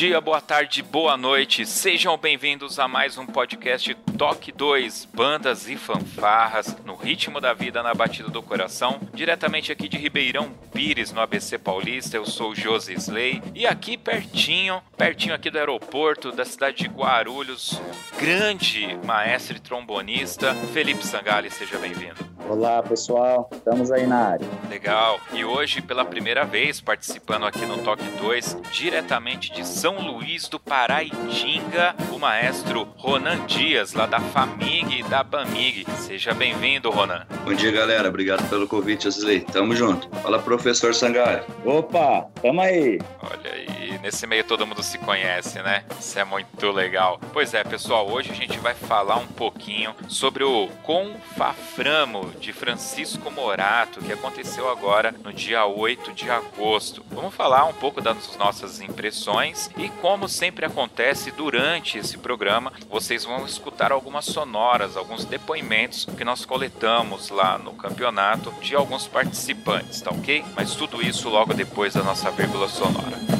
Dia, boa tarde, boa noite. Sejam bem-vindos a mais um podcast Toque 2, bandas e fanfarras, no ritmo da vida, na batida do coração. Diretamente aqui de Ribeirão Pires, no ABC Paulista, eu sou o Josi Slay. E aqui pertinho, pertinho aqui do aeroporto da cidade de Guarulhos, grande maestro e trombonista, Felipe Sangali, seja bem-vindo. Olá pessoal, estamos aí na área. Legal. E hoje, pela primeira vez, participando aqui no Toque 2, diretamente de São Luís do Paraitinga, o maestro Ronan Dias, lá da FAMIG e da BAMIG. Seja bem-vindo, Ronan. Bom dia, galera. Obrigado pelo convite, Asley. Tamo junto. Fala, professor Sangalho. Opa, tamo aí. Olha aí, nesse meio todo mundo se conhece, né? Isso é muito legal. Pois é, pessoal, hoje a gente vai falar um pouquinho sobre o Confaframo de Francisco Morato, que aconteceu agora no dia 8 de agosto. Vamos falar um pouco das nossas impressões e, como sempre acontece durante esse programa, vocês vão escutar algumas sonoras, alguns depoimentos que nós coletamos lá no campeonato de alguns participantes, tá ok? Mas tudo isso logo depois da nossa vírgula sonora.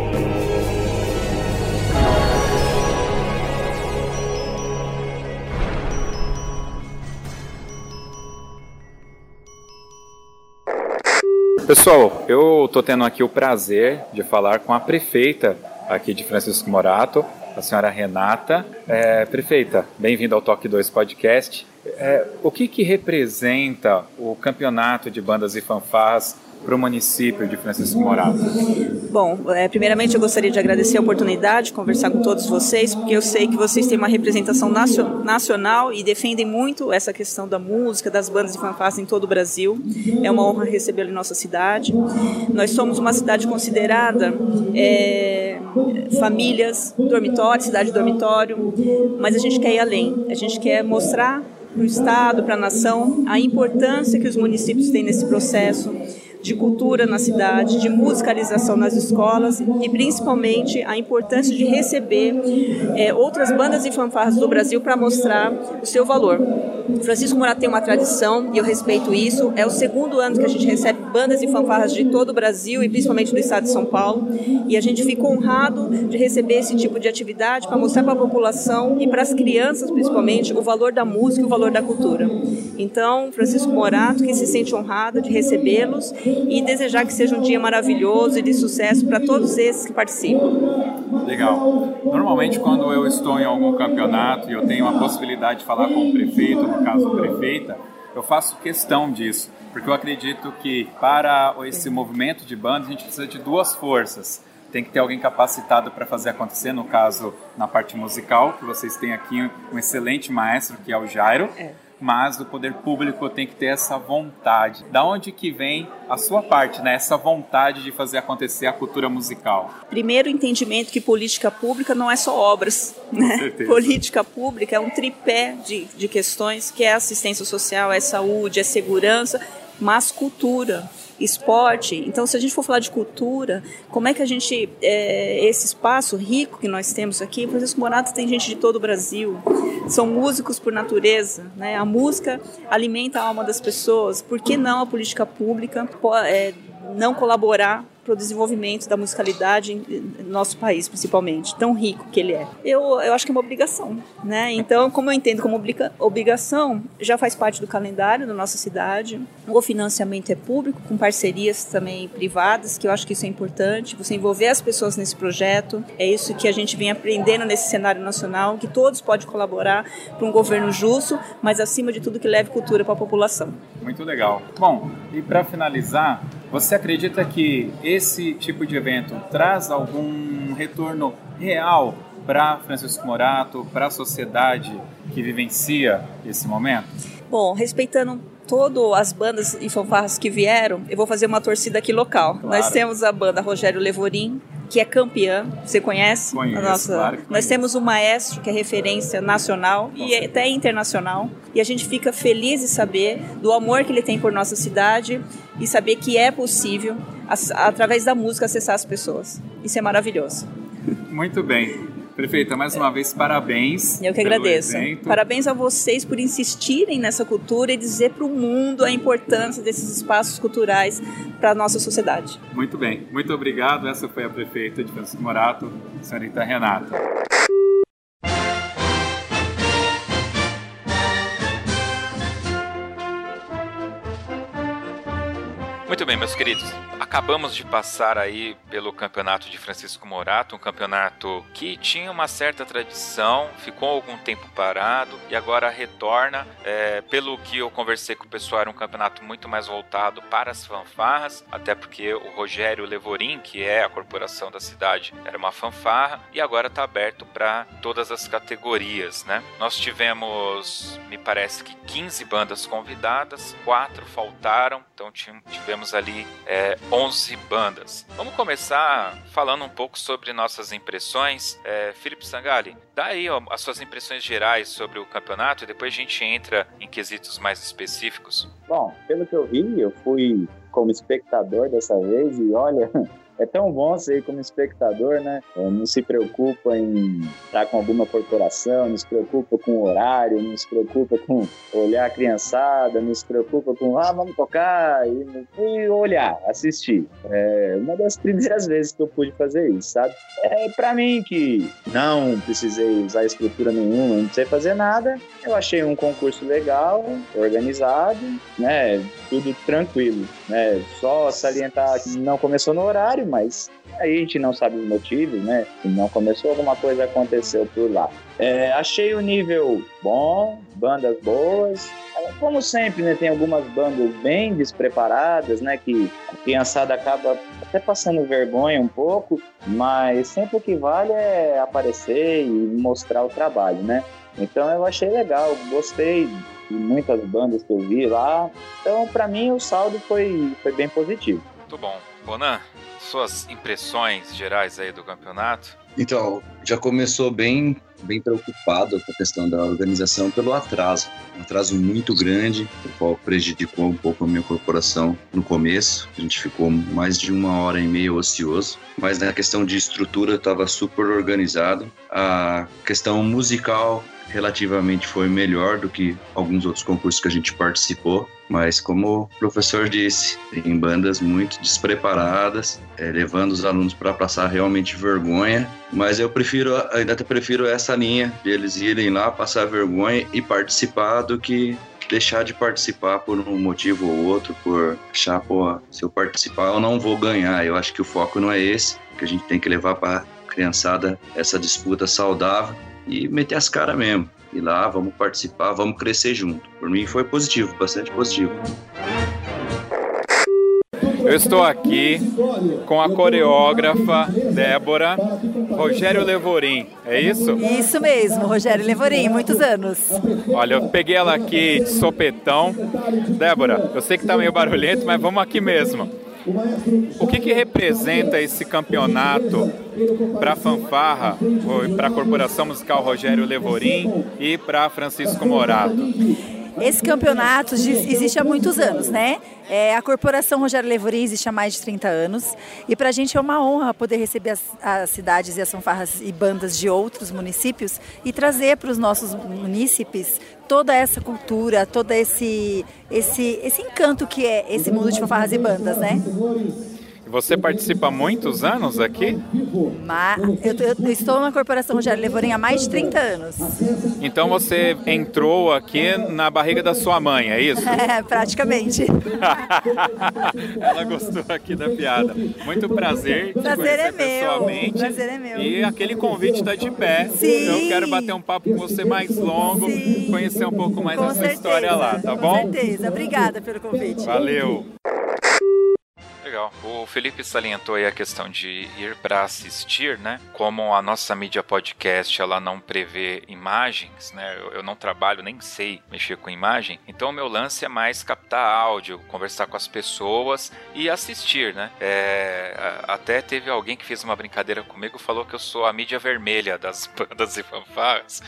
Pessoal, eu estou tendo aqui o prazer de falar com a prefeita aqui de Francisco Morato, a senhora Renata. É, prefeita, bem-vinda ao Toque 2 Podcast. É, o que, que representa o campeonato de bandas e fanfarras para o município de Francisco Morato? Bom, é, primeiramente eu gostaria de agradecer a oportunidade de conversar com todos vocês, porque eu sei que vocês têm uma representação nacional e defendem muito essa questão da música, das bandas de fanfarras em todo o Brasil. É uma honra recebê-lo em nossa cidade. Nós somos uma cidade considerada é, famílias, dormitório, cidade dormitório, mas a gente quer ir além. A gente quer mostrar para o Estado, para a nação, a importância que os municípios têm nesse processo de cultura na cidade, de musicalização nas escolas e principalmente a importância de receber é, outras bandas e fanfarras do Brasil para mostrar o seu valor. Francisco Morato tem uma tradição e eu respeito isso. É o segundo ano que a gente recebe bandas e fanfarras de todo o Brasil e principalmente do estado de São Paulo. E a gente fica honrado de receber esse tipo de atividade para mostrar para a população e para as crianças principalmente o valor da música e o valor da cultura. Então, Francisco Morato, que se sente honrado de recebê-los e desejar que seja um dia maravilhoso e de sucesso para todos esses que participam. Legal. Normalmente, quando eu estou em algum campeonato e eu tenho a possibilidade de falar com o prefeito, no caso, a prefeita, eu faço questão disso, porque eu acredito que para esse movimento de bandas a gente precisa de duas forças. Tem que ter alguém capacitado para fazer acontecer, no caso, na parte musical, que vocês têm aqui um excelente maestro, que é o Jairo. É mas o poder público tem que ter essa vontade. Da onde que vem a sua parte, né? Essa vontade de fazer acontecer a cultura musical. Primeiro, entendimento que política pública não é só obras, né? Política pública é um tripé de, de questões que é assistência social, é saúde, é segurança, mas cultura esporte. Então, se a gente for falar de cultura, como é que a gente, é, esse espaço rico que nós temos aqui, Francisco Morato tem gente de todo o Brasil, são músicos por natureza, né? A música alimenta a alma das pessoas. Por que não a política pública é, não colaborar para o desenvolvimento da musicalidade no nosso país, principalmente, tão rico que ele é. Eu, eu acho que é uma obrigação, né? Então, como eu entendo como obrigação, já faz parte do calendário da nossa cidade. O financiamento é público, com parcerias também privadas, que eu acho que isso é importante. Você envolver as pessoas nesse projeto, é isso que a gente vem aprendendo nesse cenário nacional, que todos podem colaborar para um governo justo, mas acima de tudo que leve cultura para a população. Muito legal. Bom, e para finalizar, você acredita que esse tipo de evento traz algum retorno real para Francisco Morato, para a sociedade que vivencia esse momento? Bom, respeitando todas as bandas e fanfarras que vieram, eu vou fazer uma torcida aqui local. Claro. Nós temos a banda Rogério Levorim, que é campeã, você conhece? Conheço, nossa... claro Nós temos o maestro, que é referência nacional e até internacional. E a gente fica feliz de saber do amor que ele tem por nossa cidade e saber que é possível, através da música, acessar as pessoas. Isso é maravilhoso. Muito bem. Prefeita, mais uma vez, parabéns. Eu que agradeço. Evento. Parabéns a vocês por insistirem nessa cultura e dizer para o mundo a importância desses espaços culturais para a nossa sociedade. Muito bem. Muito obrigado. Essa foi a prefeita de Francisco Morato, senhorita Renata. Bem, meus queridos. Acabamos de passar aí pelo campeonato de Francisco Morato, um campeonato que tinha uma certa tradição, ficou algum tempo parado e agora retorna. É, pelo que eu conversei com o pessoal, era um campeonato muito mais voltado para as fanfarras, até porque o Rogério Levorim, que é a corporação da cidade, era uma fanfarra e agora está aberto para todas as categorias, né? Nós tivemos, me parece que 15 bandas convidadas, quatro faltaram, então tivemos ali é, 11 bandas. Vamos começar falando um pouco sobre nossas impressões. É, Felipe Sangali, dá aí ó, as suas impressões gerais sobre o campeonato e depois a gente entra em quesitos mais específicos. Bom, pelo que eu vi, eu fui como espectador dessa vez e olha, é tão bom você ir como espectador, né? Não se preocupa em estar com alguma corporação, não se preocupa com o horário, não se preocupa com olhar a criançada, não se preocupa com, ah, vamos tocar e, e olhar, assistir. É uma das primeiras vezes que eu pude fazer isso, sabe? É, para mim, que não precisei usar estrutura nenhuma, não precisei fazer nada, eu achei um concurso legal, organizado, né? Tudo tranquilo, né? Só salientar que não começou no horário, mas aí a gente não sabe os motivos, né? Se não começou, alguma coisa aconteceu por lá. É, achei o nível bom, bandas boas. Como sempre, né, tem algumas bandas bem despreparadas, né, que a criançada acaba até passando vergonha um pouco, mas sempre o que vale é aparecer e mostrar o trabalho, né? Então eu achei legal, gostei de muitas bandas que eu vi lá. Então, para mim, o saldo foi, foi bem positivo. Muito bom. Bonan, suas impressões gerais aí do campeonato? Então, já começou bem, bem preocupado com a questão da organização pelo atraso. Um atraso muito grande, o qual prejudicou um pouco a minha corporação no começo. A gente ficou mais de uma hora e meia ocioso. Mas na questão de estrutura estava super organizado. A questão musical relativamente foi melhor do que alguns outros concursos que a gente participou. Mas como o professor disse, tem bandas muito despreparadas, é, levando os alunos para passar realmente vergonha. Mas eu prefiro, ainda prefiro essa linha de eles irem lá passar vergonha e participar do que deixar de participar por um motivo ou outro, por achar, pô, se eu participar eu não vou ganhar. Eu acho que o foco não é esse, que a gente tem que levar para criançada essa disputa saudável e meter as caras mesmo. Ir lá, vamos participar, vamos crescer junto. Por mim foi positivo, bastante positivo. Eu estou aqui com a coreógrafa Débora Rogério Levorim, é isso? Isso mesmo, Rogério Levorim, muitos anos. Olha, eu peguei ela aqui de sopetão. Débora, eu sei que tá meio barulhento, mas vamos aqui mesmo. O que, que representa esse campeonato para a Fanfarra, para a Corporação Musical Rogério Levorim e para Francisco Morato? Esse campeonato existe há muitos anos, né? É, a Corporação Rogério Levorim existe há mais de 30 anos e para a gente é uma honra poder receber as, as, cidades e as fanfarras e bandas de outros municípios e trazer para os nossos munícipes toda essa cultura, todo esse, esse, esse encanto que é esse mundo de fanfarras e bandas, né? Você participa há muitos anos aqui? Mas eu, eu, estou na Corporação Rogério Levorim há mais de 30 anos. Então você entrou aqui na barriga da sua mãe, é isso? É, praticamente. Ela gostou aqui da piada. Muito prazer. Prazer é meu. Pessoalmente. Prazer é meu. E aquele convite está de pé. Sim. Eu quero bater um papo com você mais longo, Sim. conhecer um pouco mais com da sua certeza. história lá, tá bom? Com certeza. Obrigada pelo convite. Valeu. Legal. O Felipe salientou aí a questão de ir para assistir, né? Como a nossa mídia podcast ela não prevê imagens, né? Eu, eu não trabalho, nem sei mexer com imagem. Então o meu lance é mais captar áudio, conversar com as pessoas e assistir, né? É, até teve alguém que fez uma brincadeira comigo, falou que eu sou a mídia vermelha das bandas e fanfarras.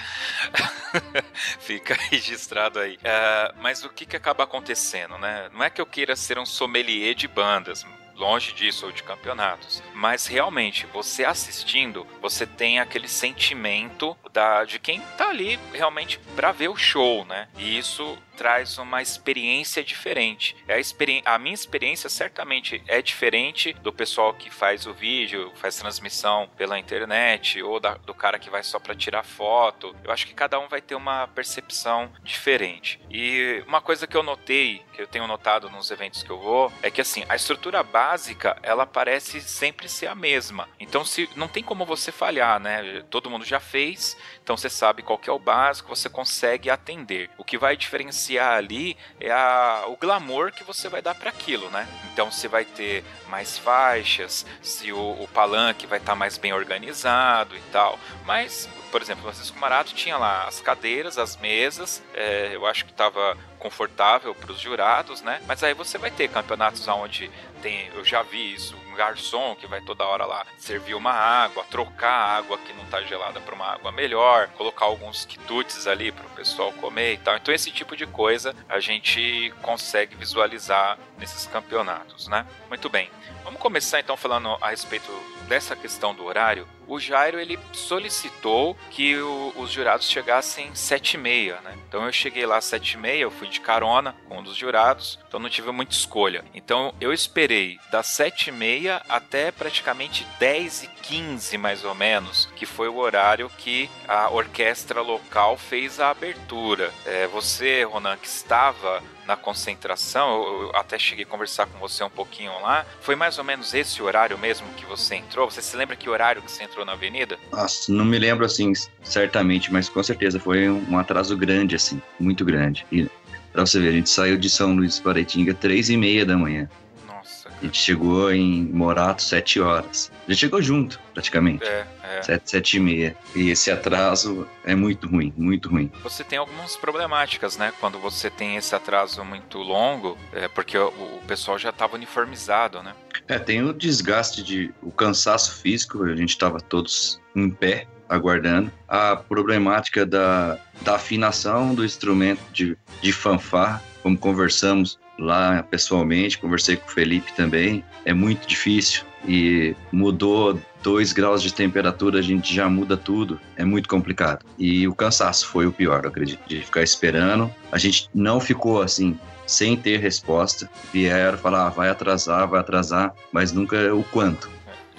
Fica registrado aí. É, mas o que que acaba acontecendo, né? Não é que eu queira ser um sommelier de bandas, longe disso ou de campeonatos. Mas realmente, você assistindo, você tem aquele sentimento da, de quem tá ali realmente para ver o show, né? E isso traz uma experiência diferente. É a, experi a minha experiência certamente é diferente do pessoal que faz o vídeo, faz transmissão pela internet, ou da, do cara que vai só para tirar foto. Eu acho que cada um vai ter uma percepção diferente. E uma coisa que eu notei, que eu tenho notado nos eventos que eu vou, é que assim, a estrutura básica, ela parece sempre ser a mesma. Então, se não tem como você falhar, né? Todo mundo já fez, então você sabe qual que é o básico, você consegue atender. O que vai diferenciar ali é a, o glamour que você vai dar para aquilo, né? Então você vai ter mais faixas, se o, o palanque vai estar tá mais bem organizado e tal. Mas, por exemplo, Francisco Marato tinha lá as cadeiras, as mesas, é, eu acho que estava confortável para os jurados, né? Mas aí você vai ter campeonatos onde tem, eu já vi isso, um garçom que vai toda hora lá servir uma água, trocar a água que não está gelada para uma água melhor, colocar alguns quitutes ali para o pessoal comer e tal. Então esse tipo de coisa a gente consegue visualizar nesses campeonatos, né? Muito bem. Vamos começar então falando a respeito dessa questão do horário. O Jairo ele solicitou que o, os jurados chegassem sete e meia, né? Então eu cheguei lá sete e meia, eu fui de carona com um dos jurados, então não tive muita escolha. Então eu esperei das sete e meia até praticamente dez e quinze mais ou menos, que foi o horário que a orquestra local fez a abertura. É, você, Ronan, que estava na concentração, eu até cheguei a conversar com você um pouquinho lá. Foi mais ou menos esse horário mesmo que você entrou? Você se lembra que horário que você entrou na avenida? Nossa, não me lembro assim certamente, mas com certeza foi um atraso grande, assim, muito grande. E pra você ver, a gente saiu de São Luís para Itinga três e meia da manhã. Nossa. A gente chegou em Morato sete horas. Já chegou junto, praticamente. É, é. Sete, sete e meia. E esse atraso é muito ruim, muito ruim. Você tem algumas problemáticas, né? Quando você tem esse atraso muito longo, é porque o, o pessoal já estava uniformizado, né? É, tem o desgaste de o cansaço físico, a gente estava todos em pé aguardando. A problemática da, da afinação do instrumento de, de fanfarra, como conversamos lá pessoalmente, conversei com o Felipe também, é muito difícil e mudou dois graus de temperatura, a gente já muda tudo, é muito complicado. E o cansaço foi o pior, eu acredito, de ficar esperando. A gente não ficou assim, sem ter resposta. Vieram falar, ah, vai atrasar, vai atrasar, mas nunca o quanto.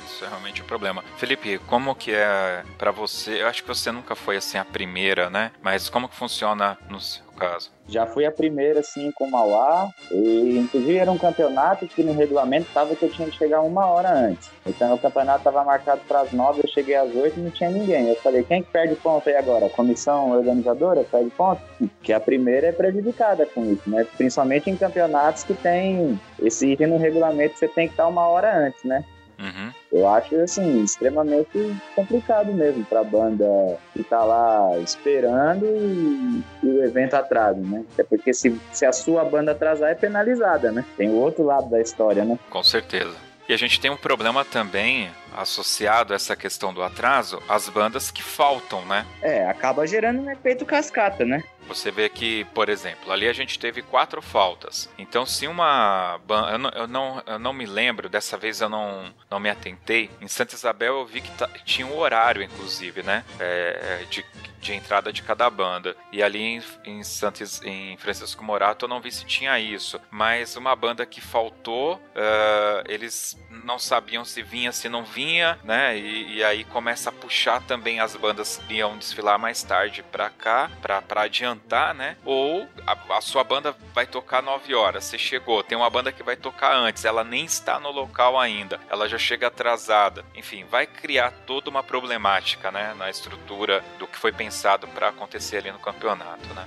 Isso é realmente o um problema. Felipe, como que é para você? Eu acho que você nunca foi assim a primeira, né? Mas como que funciona nos caso. Já fui a primeira, assim, com o Mauá. E, inclusive, era um campeonato que no regulamento estava que eu tinha que chegar uma hora antes. Então, o campeonato estava marcado para as nove, eu cheguei às oito e não tinha ninguém. Eu falei, quem que perde ponto aí agora? A comissão organizadora perde ponto? Que a primeira é prejudicada com isso, né? Principalmente em campeonatos que tem esse item no regulamento, você tem que estar uma hora antes, né? Uhum. Eu acho, assim, extremamente complicado mesmo para a banda ficar lá esperando e, e, o evento atrasa, né? Até porque se, se a sua banda atrasar é penalizada, né? Tem o outro lado da história, né? Com certeza. E a gente tem um problema também associado a essa questão do atraso, as bandas que faltam, né? É, acaba gerando um efeito cascata, né? Você vê que, por exemplo, ali a gente teve quatro faltas. Então, se uma. Eu não, eu não, eu não me lembro, dessa vez eu não, não me atentei. Em Santa Isabel eu vi que tinha um horário, inclusive, né? É, de, de entrada de cada banda. E ali em, em, Santos, em Francisco Morato eu não vi se tinha isso. Mas uma banda que faltou, uh, eles não sabiam se vinha, se não vinha, né? E, e, aí começa a puxar também as bandas que iam desfilar mais tarde pra cá, pra, pra adiantar né? Ou a, a, sua banda vai tocar 9 horas, você chegou, tem uma banda que vai tocar antes, ela nem está no local ainda, ela já chega atrasada. Enfim, vai criar toda uma problemática, né, na estrutura do que foi pensado para acontecer ali no campeonato, né?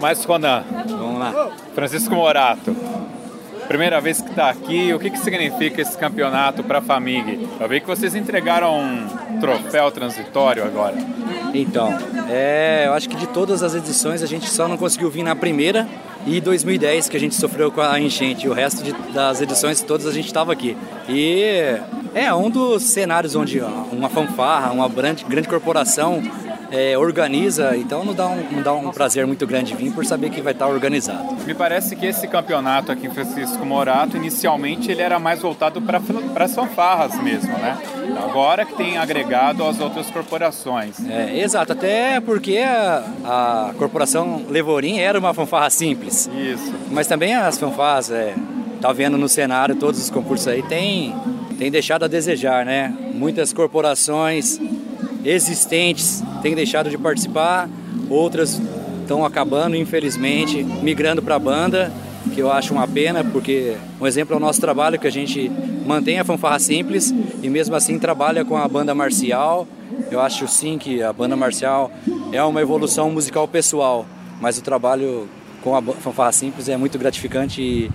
Mas Ronan, vamos lá. Francisco Morato, primeira vez que está aqui, o que, que significa esse campeonato para a Famig? Eu vi que vocês entregaram um troféu transitório agora. Então, é, eu acho que de todas as edições a gente só não conseguiu vir na primeira e 2010 que a gente sofreu com a enchente. O resto de, das edições todas a gente estava aqui. E é um dos cenários onde uma fanfarra, uma grande, grande corporação é, organiza, então não dá, um, não dá um prazer muito grande vir por saber que vai estar organizado. Me parece que esse campeonato aqui em Francisco Morato, inicialmente ele era mais voltado para as fanfarras mesmo, né? Agora que tem agregado as outras corporações. É, exato, até porque a, a corporação Levorim era uma fanfarra simples. Isso. Mas também as fanfarras, é, tá vendo no cenário todos os concursos aí, tem, tem deixado a desejar, né? Muitas corporações existentes têm deixado de participar, outras estão acabando, infelizmente, migrando para a banda, que eu acho uma pena, porque um exemplo é o nosso trabalho, que a gente mantém a fanfarra simples e mesmo assim trabalha com a banda marcial. Eu acho sim que a banda marcial é uma evolução musical pessoal, mas o trabalho com a fanfarra simples é muito gratificante e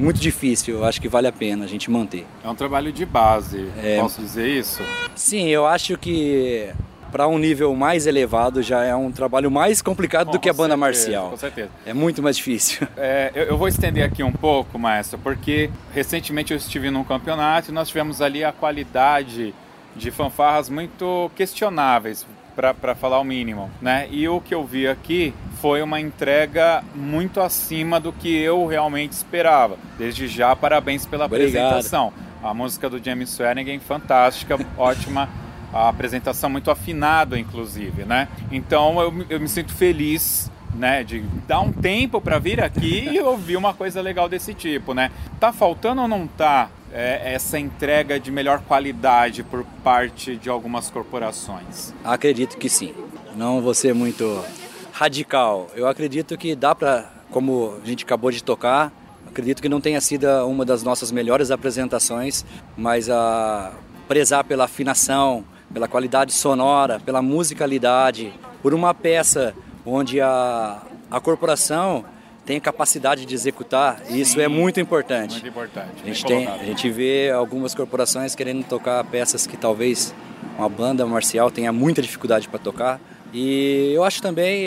muito difícil, eu acho que vale a pena a gente manter. É um trabalho de base, é... posso dizer isso? Sim, eu acho que para um nível mais elevado já é um trabalho mais complicado com do que a banda certeza, marcial. Com certeza. É muito mais difícil. É, eu, eu, vou estender aqui um pouco, maestro, porque recentemente eu estive num campeonato e nós tivemos ali a qualidade de fanfarras muito questionáveis para falar o mínimo, né? E o que eu vi aqui foi uma entrega muito acima do que eu realmente esperava. Desde já, parabéns pela Obrigado. apresentação. A música do James Swearingen, fantástica, ótima. A apresentação muito afinada, inclusive, né? Então eu, eu me sinto feliz né, de dar um tempo para vir aqui e ouvir uma coisa legal desse tipo, né? Tá faltando ou não tá é, essa entrega de melhor qualidade por parte de algumas corporações? Acredito que sim. Não vou ser muito radical. Eu acredito que dá para, como a gente acabou de tocar, acredito que não tenha sido uma das nossas melhores apresentações, mas a prezar pela afinação, pela qualidade sonora, pela musicalidade, por uma peça onde a, a corporação tem capacidade de executar, e isso é muito importante. Muito importante. A gente, tem, a gente vê algumas corporações querendo tocar peças que talvez uma banda marcial tenha muita dificuldade para tocar. E eu acho também,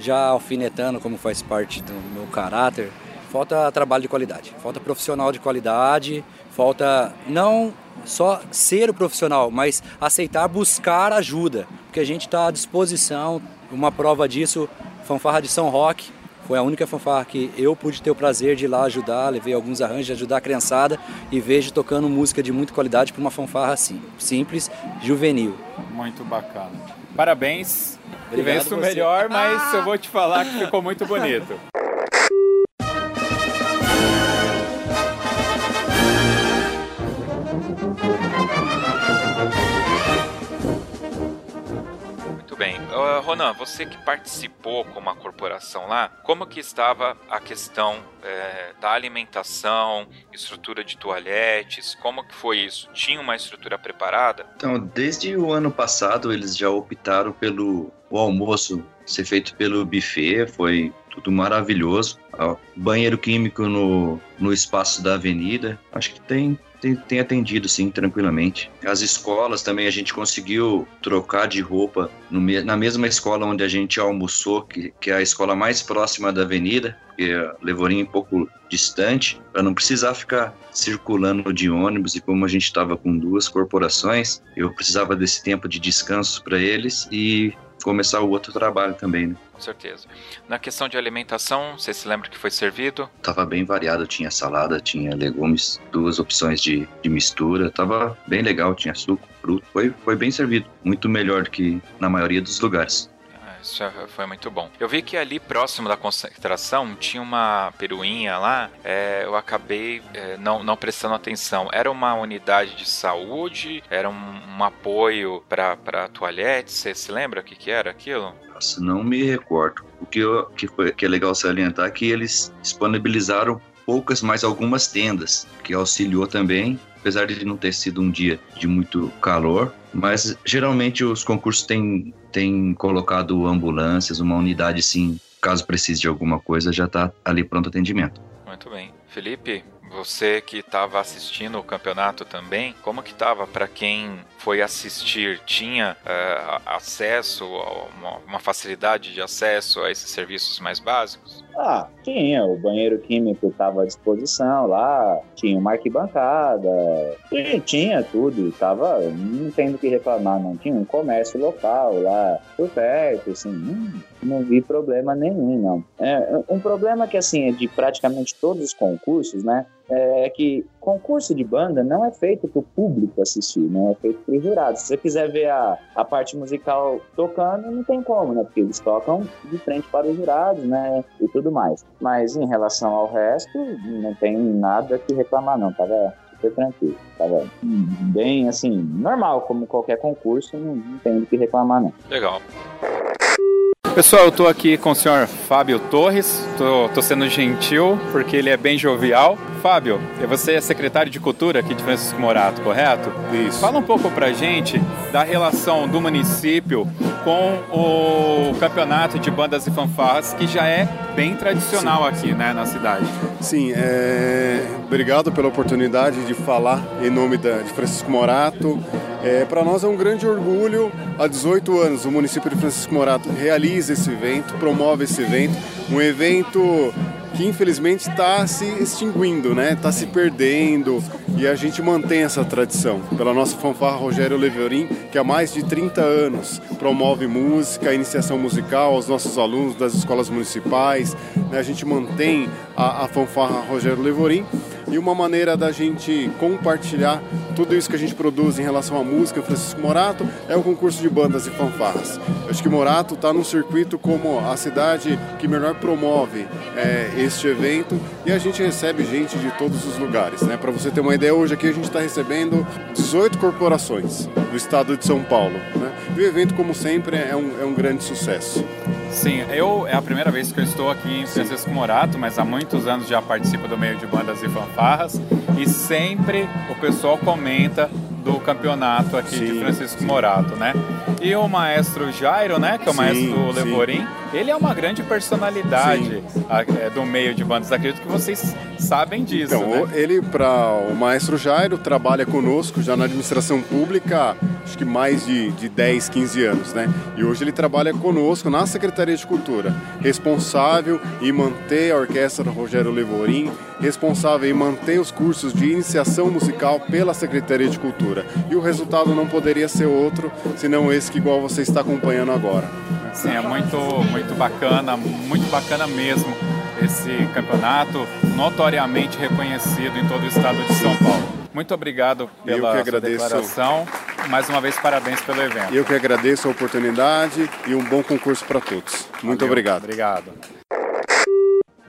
já alfinetando como faz parte do meu caráter, falta trabalho de qualidade, falta profissional de qualidade, falta não só ser o profissional, mas aceitar buscar ajuda, porque a gente está à disposição. Uma prova disso, fanfarra de São Roque, foi a única fanfarra que eu pude ter o prazer de ir lá ajudar, levei alguns arranjos, ajudar a criançada e vejo tocando música de muita qualidade para uma fanfarra assim, simples, juvenil. Muito bacana. Parabéns. Obrigado o melhor, mas ah! eu vou te falar que ficou muito bonito. Muito bem. Uh, Ronan, você que participou com uma corporação lá, como que estava a questão é, da alimentação, estrutura de toalhetes, como que foi isso? Tinha uma estrutura preparada? Então, desde o ano passado, eles já optaram pelo o almoço ser feito pelo buffet, foi tudo maravilhoso. Banheiro químico no, no espaço da avenida. Acho que tem tem, tem atendido, sim, tranquilamente. As escolas também a gente conseguiu trocar de roupa no, na mesma escola onde a gente almoçou, que, que é a escola mais próxima da avenida, que é Levorim um pouco distante, para não precisar ficar circulando de ônibus. E como a gente estava com duas corporações, eu precisava desse tempo de descanso para eles e começar o outro trabalho também, né? Com certeza. Na questão de alimentação, você se lembra que foi servido? Tava bem variado, tinha salada, tinha legumes, duas opções de, de mistura, tava bem legal, tinha suco, fruto, foi, foi bem servido, muito melhor do que na maioria dos lugares. Isso foi muito bom. Eu vi que ali próximo da concentração tinha uma peruinha lá, é, eu acabei é, não, não prestando atenção. Era uma unidade de saúde? Era um, um apoio para toalete? Você se lembra o que, que era aquilo? Nossa, não me recordo. O que, eu, que, foi, que é legal salientar é que eles disponibilizaram poucas, mas algumas tendas, que auxiliou também apesar de não ter sido um dia de muito calor, mas geralmente os concursos têm, têm colocado ambulâncias, uma unidade sim, caso precise de alguma coisa, já está ali pronto atendimento. Muito bem. Felipe, você que estava assistindo o campeonato também, como que estava para quem foi assistir? Tinha uh, acesso, uma, uma, facilidade de acesso a esses serviços mais básicos? Ah, tinha. O banheiro químico estava à disposição lá, tinha uma arquibancada, tinha, tudo. Tava, não tem do que reclamar, não. Tinha um comércio local lá por perto, assim, não, não vi problema nenhum, não. É, um problema que, assim, é de praticamente todos os concursos, né? É que concurso de banda não é feito para o público assistir, né? É feito para os jurados. Se você quiser ver a, a parte musical tocando, não tem como, né? Porque eles tocam de frente para os jurados, né? E tudo mais. Mas em relação ao resto, não tem nada que reclamar, não. Tava super tranquilo. Tava bem, assim, normal, como qualquer concurso, não, não tem o que reclamar, não. Legal. Pessoal, eu estou aqui com o senhor Fábio Torres, estou sendo gentil porque ele é bem jovial. Fábio, você é secretário de Cultura aqui de Francisco Morato, correto? Isso. Fala um pouco pra gente da relação do município com o campeonato de bandas e fanfarras, que já é bem tradicional Sim. aqui né, na cidade. Sim, é... obrigado pela oportunidade de falar em nome da, de Francisco Morato. É, Para nós é um grande orgulho, há 18 anos o município de Francisco Morato realiza esse evento, promove esse evento, um evento que infelizmente está se extinguindo, né? Está se perdendo e a gente mantém essa tradição. Pela nossa fanfarra Rogério Leverim, que há mais de 30 anos promove música, iniciação musical aos nossos alunos das escolas municipais. Né? A gente mantém a, a fanfarra Rogério Levorim e uma maneira da gente compartilhar tudo isso que a gente produz em relação à música Francisco Morato é o concurso de bandas e fanfarras. Eu acho que Morato está no circuito como a cidade que melhor promove é, este evento e a gente recebe gente de todos os lugares. Né? Para você ter uma ideia, hoje aqui a gente está recebendo 18 corporações do estado de São Paulo. Né? E o evento, como sempre, é um, é um grande sucesso. Sim, eu é a primeira vez que eu estou aqui em Francisco Morato, mas há muitos anos já participo do meio de bandas e fanfarras e sempre o pessoal comenta do campeonato aqui sim, de Francisco sim. Morato, né? E o maestro Jairo, né, que é o sim, maestro Levorim, ele é uma grande personalidade é, do meio de bandas. Acredito que vocês sabem disso, então, né? ele para o maestro Jairo trabalha conosco já na administração pública, acho que mais de, de 10, 15 anos, né? E hoje ele trabalha conosco na Secretaria de Cultura, responsável em manter a orquestra Rogério Levorim, responsável em manter os cursos de iniciação musical pela Secretaria de Cultura. E o resultado não poderia ser outro, senão esse que igual você está acompanhando agora. Sim, é muito, muito bacana, muito bacana mesmo esse campeonato, notoriamente reconhecido em todo o estado de São Paulo. Muito obrigado pela declaração. Mais uma vez, parabéns pelo evento. Eu que agradeço a oportunidade e um bom concurso para todos. Muito Valeu, obrigado. Obrigado.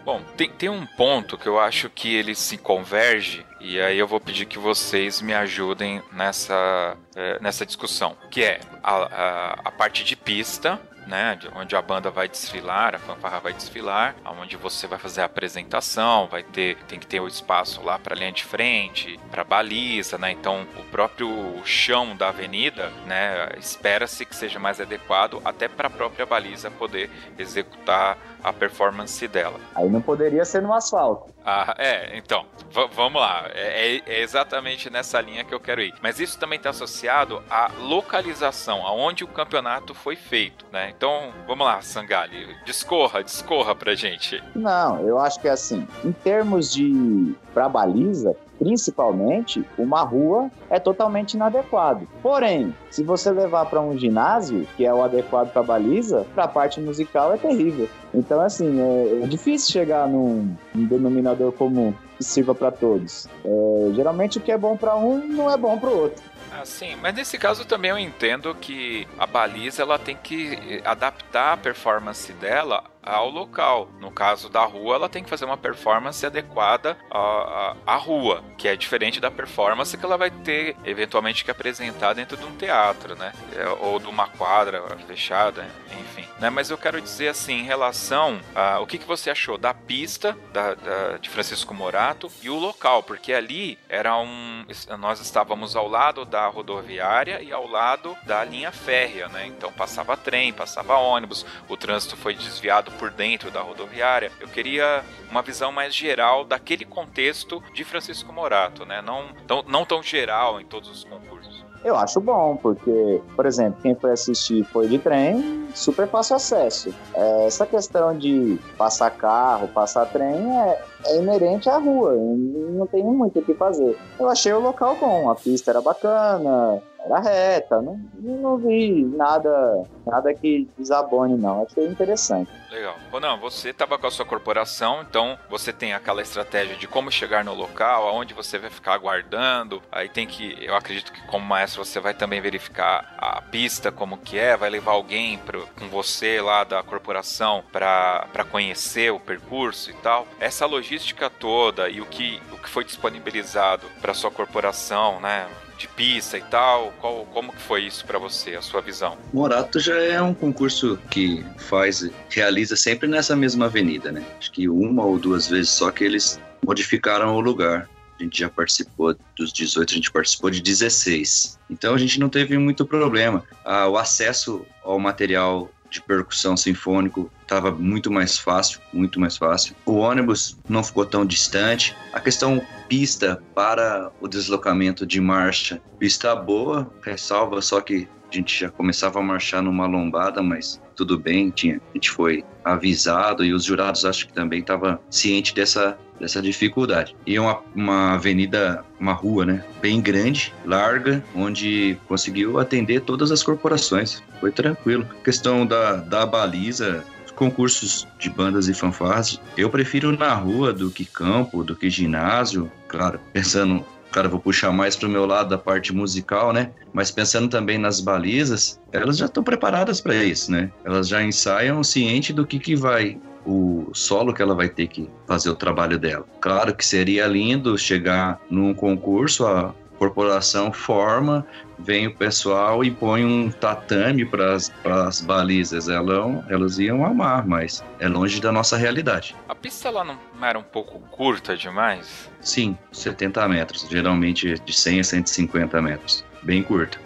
Bom, tem, tem um ponto que eu acho que ele se converge e aí eu vou pedir que vocês me ajudem nessa, é, nessa discussão, que é a, a, a parte de pista né, onde a banda vai desfilar, a fanfarra vai desfilar, onde você vai fazer a apresentação, vai ter, tem que ter o espaço lá para linha de frente, para baliza, né? Então o próprio chão da avenida, né, espera-se que seja mais adequado até para a própria baliza poder executar a performance dela. Aí não poderia ser no asfalto. Ah, é, então, vamos lá. É, é, é, exatamente nessa linha que eu quero ir. Mas isso também está associado à localização, aonde o campeonato foi feito, né? Então, vamos lá, Sangali, discorra, discorra pra gente. Não, eu acho que é assim, em termos de pra baliza, principalmente, uma rua é totalmente inadequado. Porém, se você levar para um ginásio, que é o adequado para baliza, para a parte musical é terrível. Então, assim, é, é difícil chegar num, num, denominador comum que sirva para todos. É, geralmente, o que é bom para um não é bom para o outro. Ah, sim, mas nesse caso também eu entendo que a baliza ela tem que adaptar a performance dela ao local. No caso da rua, ela tem que fazer uma performance adequada à, à, à, rua, que é diferente da performance que ela vai ter eventualmente que apresentar dentro de um teatro, né? É, ou de uma quadra fechada, enfim. Né? Mas eu quero dizer assim, em relação a o que, que você achou da pista da, da, de Francisco Morato e o local, porque ali era um. Nós estávamos ao lado da rodoviária e ao lado da linha férrea, né? Então passava trem, passava ônibus, o trânsito foi desviado por dentro da rodoviária. Eu queria uma visão mais geral daquele contexto de Francisco Morato, né? Não tão, não tão geral em todos os concursos. Eu acho bom, porque, por exemplo, quem foi assistir foi de trem, super fácil acesso. É, essa questão de passar carro, passar trem é, é inerente à rua, não tem muito o que fazer. Eu achei o local bom, a pista era bacana, era reta, não, não vi nada, nada que desabone, não. Achei interessante. Legal. Não, você estava com a sua corporação, então você tem aquela estratégia de como chegar no local, aonde você vai ficar aguardando. Aí tem que, eu acredito que como maestro você vai também verificar a pista como que é, vai levar alguém pro, com você lá da corporação para conhecer o percurso e tal. Essa logística toda e o que, o que foi disponibilizado para sua corporação, né? De pista e tal? Qual, como que foi isso para você, a sua visão? Morato já é um concurso que faz, realiza sempre nessa mesma avenida, né? Acho que uma ou duas vezes só que eles modificaram o lugar. A gente já participou dos 18, a gente participou de 16. Então a gente não teve muito problema. Ah, o acesso ao material de percussão sinfônico estava muito mais fácil, muito mais fácil. O ônibus não ficou tão distante. A questão pista para o deslocamento de marcha, pista boa, ressalva só que a gente já começava a marchar numa lombada, mas tudo bem, tinha, a gente foi avisado e os jurados acho que também estavam cientes dessa, dessa dificuldade. E uma, uma avenida, uma rua, né, bem grande, larga, onde conseguiu atender todas as corporações. Foi tranquilo. A questão da, da baliza, concursos de bandas e fanfarras, eu prefiro na rua do que campo, do que ginásio, claro, pensando Cara, vou puxar mais pro meu lado da parte musical, né? Mas pensando também nas balizas, elas já estão preparadas para isso, né? Elas já ensaiam ciente do que, que vai o solo que ela vai ter que fazer o trabalho dela. Claro que seria lindo chegar num concurso, a corporação forma, vem o pessoal e põe um tatame para as balizas. Elas, elas iam amar, mas é longe da nossa realidade. A pista lá não era um pouco curta demais? Sim, 70 metros, geralmente de 100 a 150 metros. Bem curta.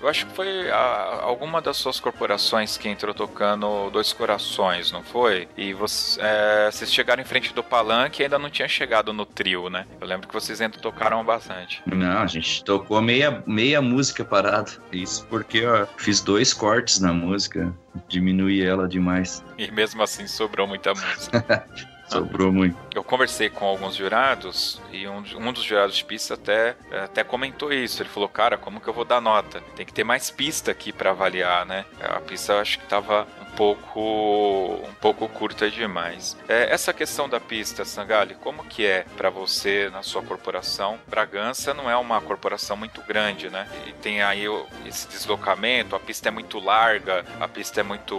Eu acho que foi a, alguma das suas corporações que entrou tocando Dois Corações, não foi? E você, é, vocês chegaram em frente do palanque e ainda não tinha chegado no trio, né? Eu lembro que vocês ainda tocaram bastante. Não, a gente tocou meia, meia música parada. Isso porque eu fiz dois cortes na música, diminui ela demais. E mesmo assim sobrou muita música. Sobrou muito. Eu conversei com alguns jurados e um, um dos jurados de pista até, até comentou isso. Ele falou, cara, como que eu vou dar nota? Tem que ter mais pista aqui para avaliar, né? A pista eu acho que tava um pouco um pouco curta demais. É, essa questão da pista, Sangali, como que é para você na sua corporação? Bragança não é uma corporação muito grande, né? E tem aí esse deslocamento, a pista é muito larga, a pista é muito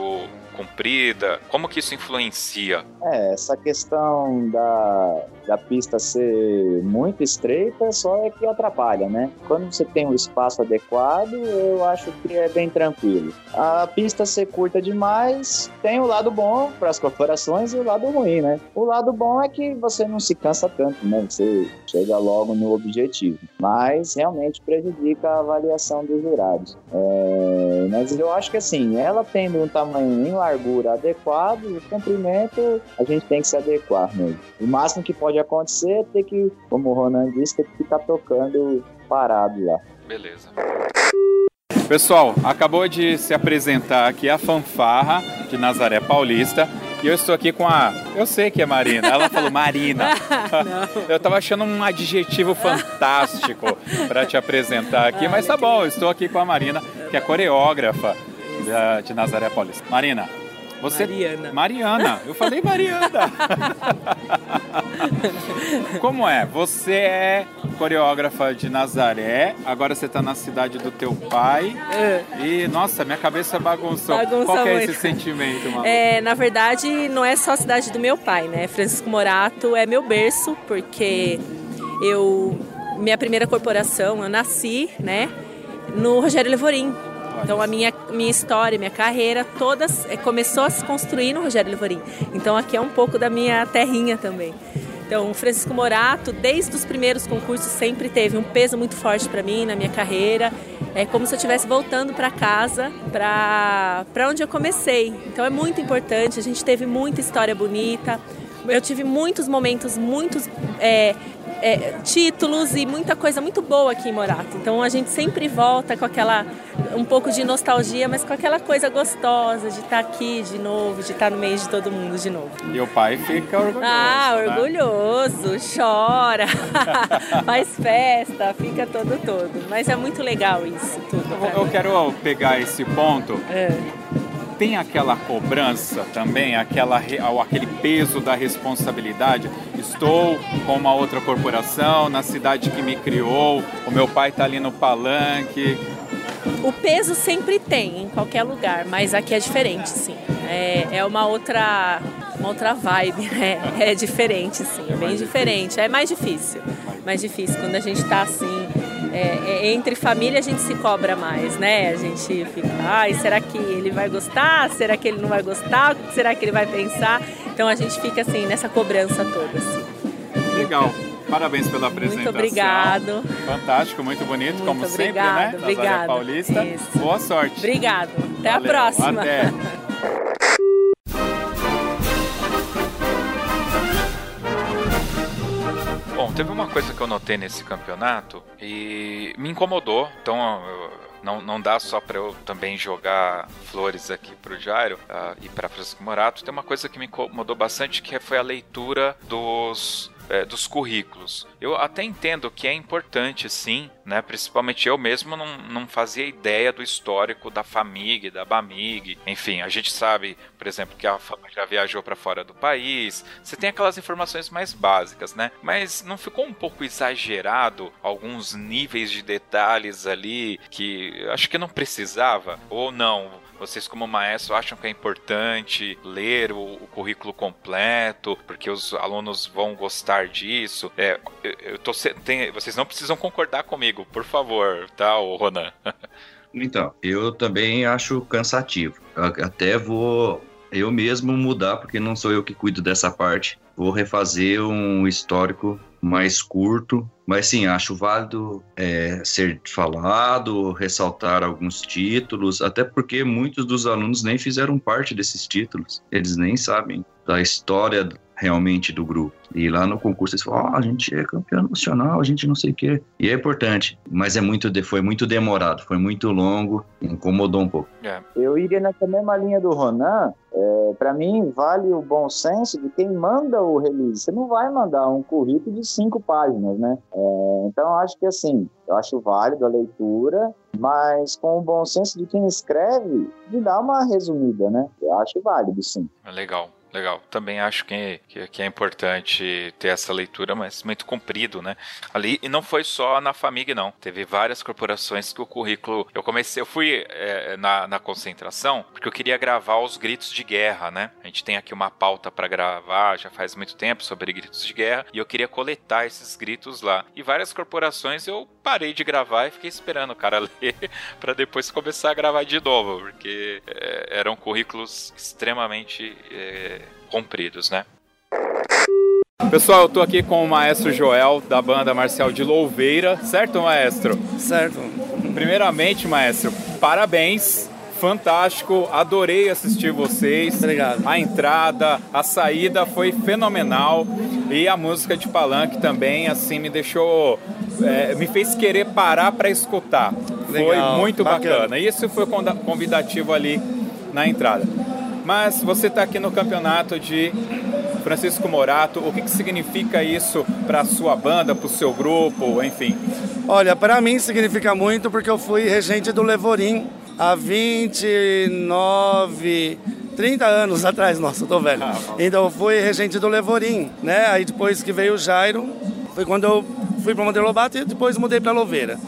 comprida. Como que isso influencia? É, essa questão da, da pista ser muito estreita só é que atrapalha, né? Quando você tem um espaço adequado, eu acho que é bem tranquilo. A pista ser curta demais tem o lado bom para as corporações e o lado ruim, né? O lado bom é que você não se cansa tanto, né? Você chega logo no objetivo. Mas realmente prejudica a avaliação dos jurados. É, mas eu acho que assim, ela tendo um tamanho em largura adequado, o comprimento a gente tem que se adequar mesmo. O máximo que pode acontecer é ter que, como o Ronan disse, ter que ficar tocando parado lá. Beleza. Pessoal, acabou de se apresentar aqui a fanfarra de Nazaré Paulista. E eu estou aqui com a. Eu sei que é Marina. Ela falou Marina. eu estava achando um adjetivo fantástico para te apresentar aqui, mas tá bom, eu estou aqui com a Marina, que é coreógrafa de Nazaré Paulista. Marina, você... Mariana. Mariana. Eu falei Mariana. Como é? Você é coreógrafa de Nazaré, agora você está na cidade do teu pai. É. E, nossa, minha cabeça bagunçou. Bagunça Qual é esse sentimento, Malu? É, na verdade, não é só a cidade do meu pai, né? Francisco Morato é meu berço, porque eu... Minha primeira corporação, eu nasci, né? No Rogério Levorim, então a minha, minha história, minha carreira, todas é, começou a se construir no Rogério Levorim. Então aqui é um pouco da minha terrinha também. Então, Francisco Morato, desde os primeiros concursos, sempre teve um peso muito forte para mim na minha carreira. É como se eu estivesse voltando para casa, para onde eu comecei. Então, é muito importante. A gente teve muita história bonita. Eu tive muitos momentos, muitos é, é, títulos e muita coisa muito boa aqui em Morato. Então a gente sempre volta com aquela um pouco de nostalgia, mas com aquela coisa gostosa de estar aqui de novo, de estar no meio de todo mundo de novo. E o pai fica orgulhoso. Ah, né? orgulhoso, chora, faz festa, fica todo todo. Mas é muito legal isso tudo. Eu, eu quero pegar esse ponto. É tem aquela cobrança também, aquela, aquele peso da responsabilidade. Estou com uma outra corporação na cidade que me criou, o meu pai está ali no palanque. O peso sempre tem em qualquer lugar, mas aqui é diferente, sim. É, é uma outra uma outra vibe, né? É diferente, sim, é bem diferente. É mais difícil, mais difícil quando a gente está assim é, é, entre família a gente se cobra mais, né? A gente fica, ai, será que ele vai gostar? Será que ele não vai gostar? Será que ele vai pensar? Então a gente fica assim, nessa cobrança toda. Assim. Legal. Parabéns pela apresentação. Muito obrigado. Fantástico, muito bonito, muito como obrigado, sempre, né? Obrigada. Paulista. Isso. Boa sorte. Obrigado. Até Valeu. a próxima. Até. Teve uma coisa que eu notei nesse campeonato e me incomodou. Então, não, não dá só para eu também jogar flores aqui pro Jairo uh, e para Francisco Morato. Tem uma coisa que me incomodou bastante que foi a leitura dos é, dos currículos. Eu até entendo que é importante, sim, né? Principalmente eu mesmo não, não fazia ideia do histórico da FAMIG, da BAMIG. Enfim, a gente sabe, por exemplo, que a FAMA já viajou para fora do país. Você tem aquelas informações mais básicas, né? Mas não ficou um pouco exagerado alguns níveis de detalhes ali que acho que não precisava? Ou não? Vocês, como maestro, acham que é importante ler o, o currículo completo, porque os alunos vão gostar disso? É, eu, eu tô, tem, vocês não precisam concordar comigo, por favor, tá, Ronan? Então, eu também acho cansativo. Até vou eu mesmo mudar, porque não sou eu que cuido dessa parte. Vou refazer um histórico mais curto, mas sim, acho válido é, ser falado, ressaltar alguns títulos, até porque muitos dos alunos nem fizeram parte desses títulos, eles nem sabem da história realmente do grupo. E lá no concurso eles falam, oh, a gente é campeão nacional, a gente não sei o quê. E é importante, mas é muito, foi muito demorado, foi muito longo, incomodou um pouco. É. Eu iria nessa mesma linha do Ronan, É, para mim, vale o bom senso de quem manda o release. Você não vai mandar um currículo de cinco páginas, né? É, então, eu acho que assim, eu acho válido a leitura, mas com o bom senso de quem escreve, de dar uma resumida, né? Eu acho válido, sim. Legal. Legal. Também acho que, que, que, é importante ter essa leitura, mas muito comprido, né? Ali, e não foi só na Famig, não. Teve várias corporações que o currículo. Eu comecei, eu fui é, na, na concentração, porque eu queria gravar os gritos de guerra, né? A gente tem aqui uma pauta para gravar já faz muito tempo sobre gritos de guerra, e eu queria coletar esses gritos lá. E várias corporações eu parei de gravar e fiquei esperando o cara ler para depois começar a gravar de novo, porque é, eram currículos extremamente. É, compridos, né? Pessoal, eu tô aqui com o maestro Joel da banda marcial de Louveira, certo, maestro? Certo. Primeiramente, maestro, parabéns. Fantástico, adorei assistir vocês. Obrigado. A entrada, a saída foi fenomenal e a música de palanque também, assim, me deixou, é, me fez querer parar para escutar. Legal, foi muito bacana. bacana. Isso foi convidativo ali na entrada. Mas você está aqui no campeonato de Francisco Morato. O que, que significa isso para a sua banda, para o seu grupo, enfim? Olha, para mim significa muito porque eu fui regente do Levorim há 29, 30 anos atrás. Nossa, eu tô velho. Ah, então eu fui regente do Levorim, né? Aí depois que veio o Jairo, foi quando eu fui para Monteiro Lobato e depois mudei para Louveira.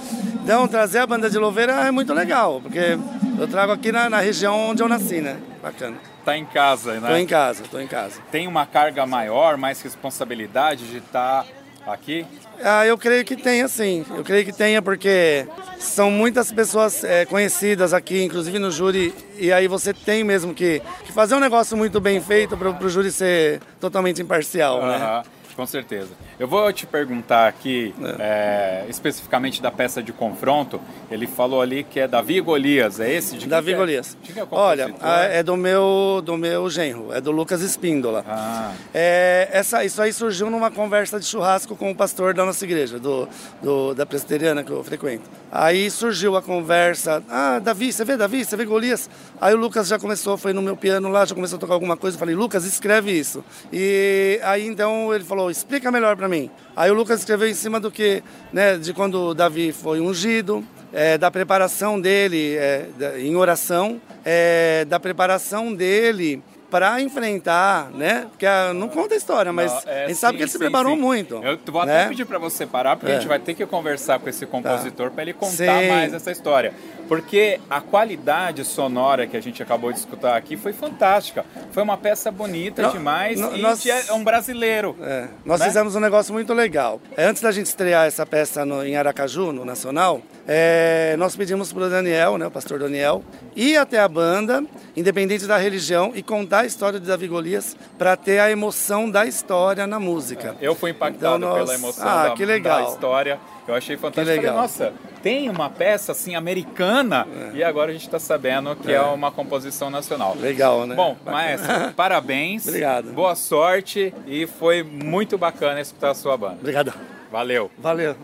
Então trazer a banda de Louveira é muito legal, porque eu trago aqui na, na região onde eu nasci, né? Bacana. Tá em casa, né? Tô em casa, tô em casa. Tem uma carga maior, mais responsabilidade de estar tá aqui? Ah, eu creio que tenha, sim. Eu creio que tenha, porque são muitas pessoas é, conhecidas aqui, inclusive no júri, e aí você tem mesmo que, que fazer um negócio muito bem feito para o júri ser totalmente imparcial, né? Com certeza. Eu vou te perguntar aqui, é. É, especificamente da peça de confronto. Ele falou ali que é Davi Golias, é esse? De Davi é? Golias. É Olha, é do meu, do meu genro, é do Lucas Espíndola. Ah. É, essa, isso aí surgiu numa conversa de churrasco com o pastor da nossa igreja, do, do da presbiteriana que eu frequento. Aí surgiu a conversa, ah, Davi, você vê Davi, você vê Golias? Aí o Lucas já começou, foi no meu piano lá, já começou a tocar alguma coisa, eu falei, Lucas, escreve isso. E aí então ele falou, explica melhor para mim. Aí o Lucas escreveu em cima do que, né, de quando Davi foi ungido, é, da preparação dele é, em oração, é, da preparação dele para enfrentar, né? Porque ah, não conta a história, mas não, é, a gente sim, sabe que ele sim, se preparou sim. muito. Eu vou né? até pedir para você parar, porque é. a gente vai ter que conversar com esse compositor tá. para ele contar mais essa história. Porque a qualidade sonora que a gente acabou de escutar aqui foi fantástica. Foi uma peça bonita não, demais não, e nós, é um brasileiro. É, nós né? fizemos um negócio muito legal. Antes da gente estrear essa peça no, em Aracaju, no Nacional, é, nós pedimos para o Daniel, né, o pastor Daniel, ir até a banda, independente da religião, e contar a história de Davi Golias para ter a emoção da história na música. É, eu fui impactado então, nós... pela emoção ah, da, que legal. da história. Eu achei fantástico. Falei, nossa, tem uma peça assim americana é. e agora a gente está sabendo que é. é. uma composição nacional. Legal, né? Bom, maestro, parabéns. Obrigado. Boa sorte e foi muito bacana escutar a sua banda. Obrigado. Valeu. Valeu.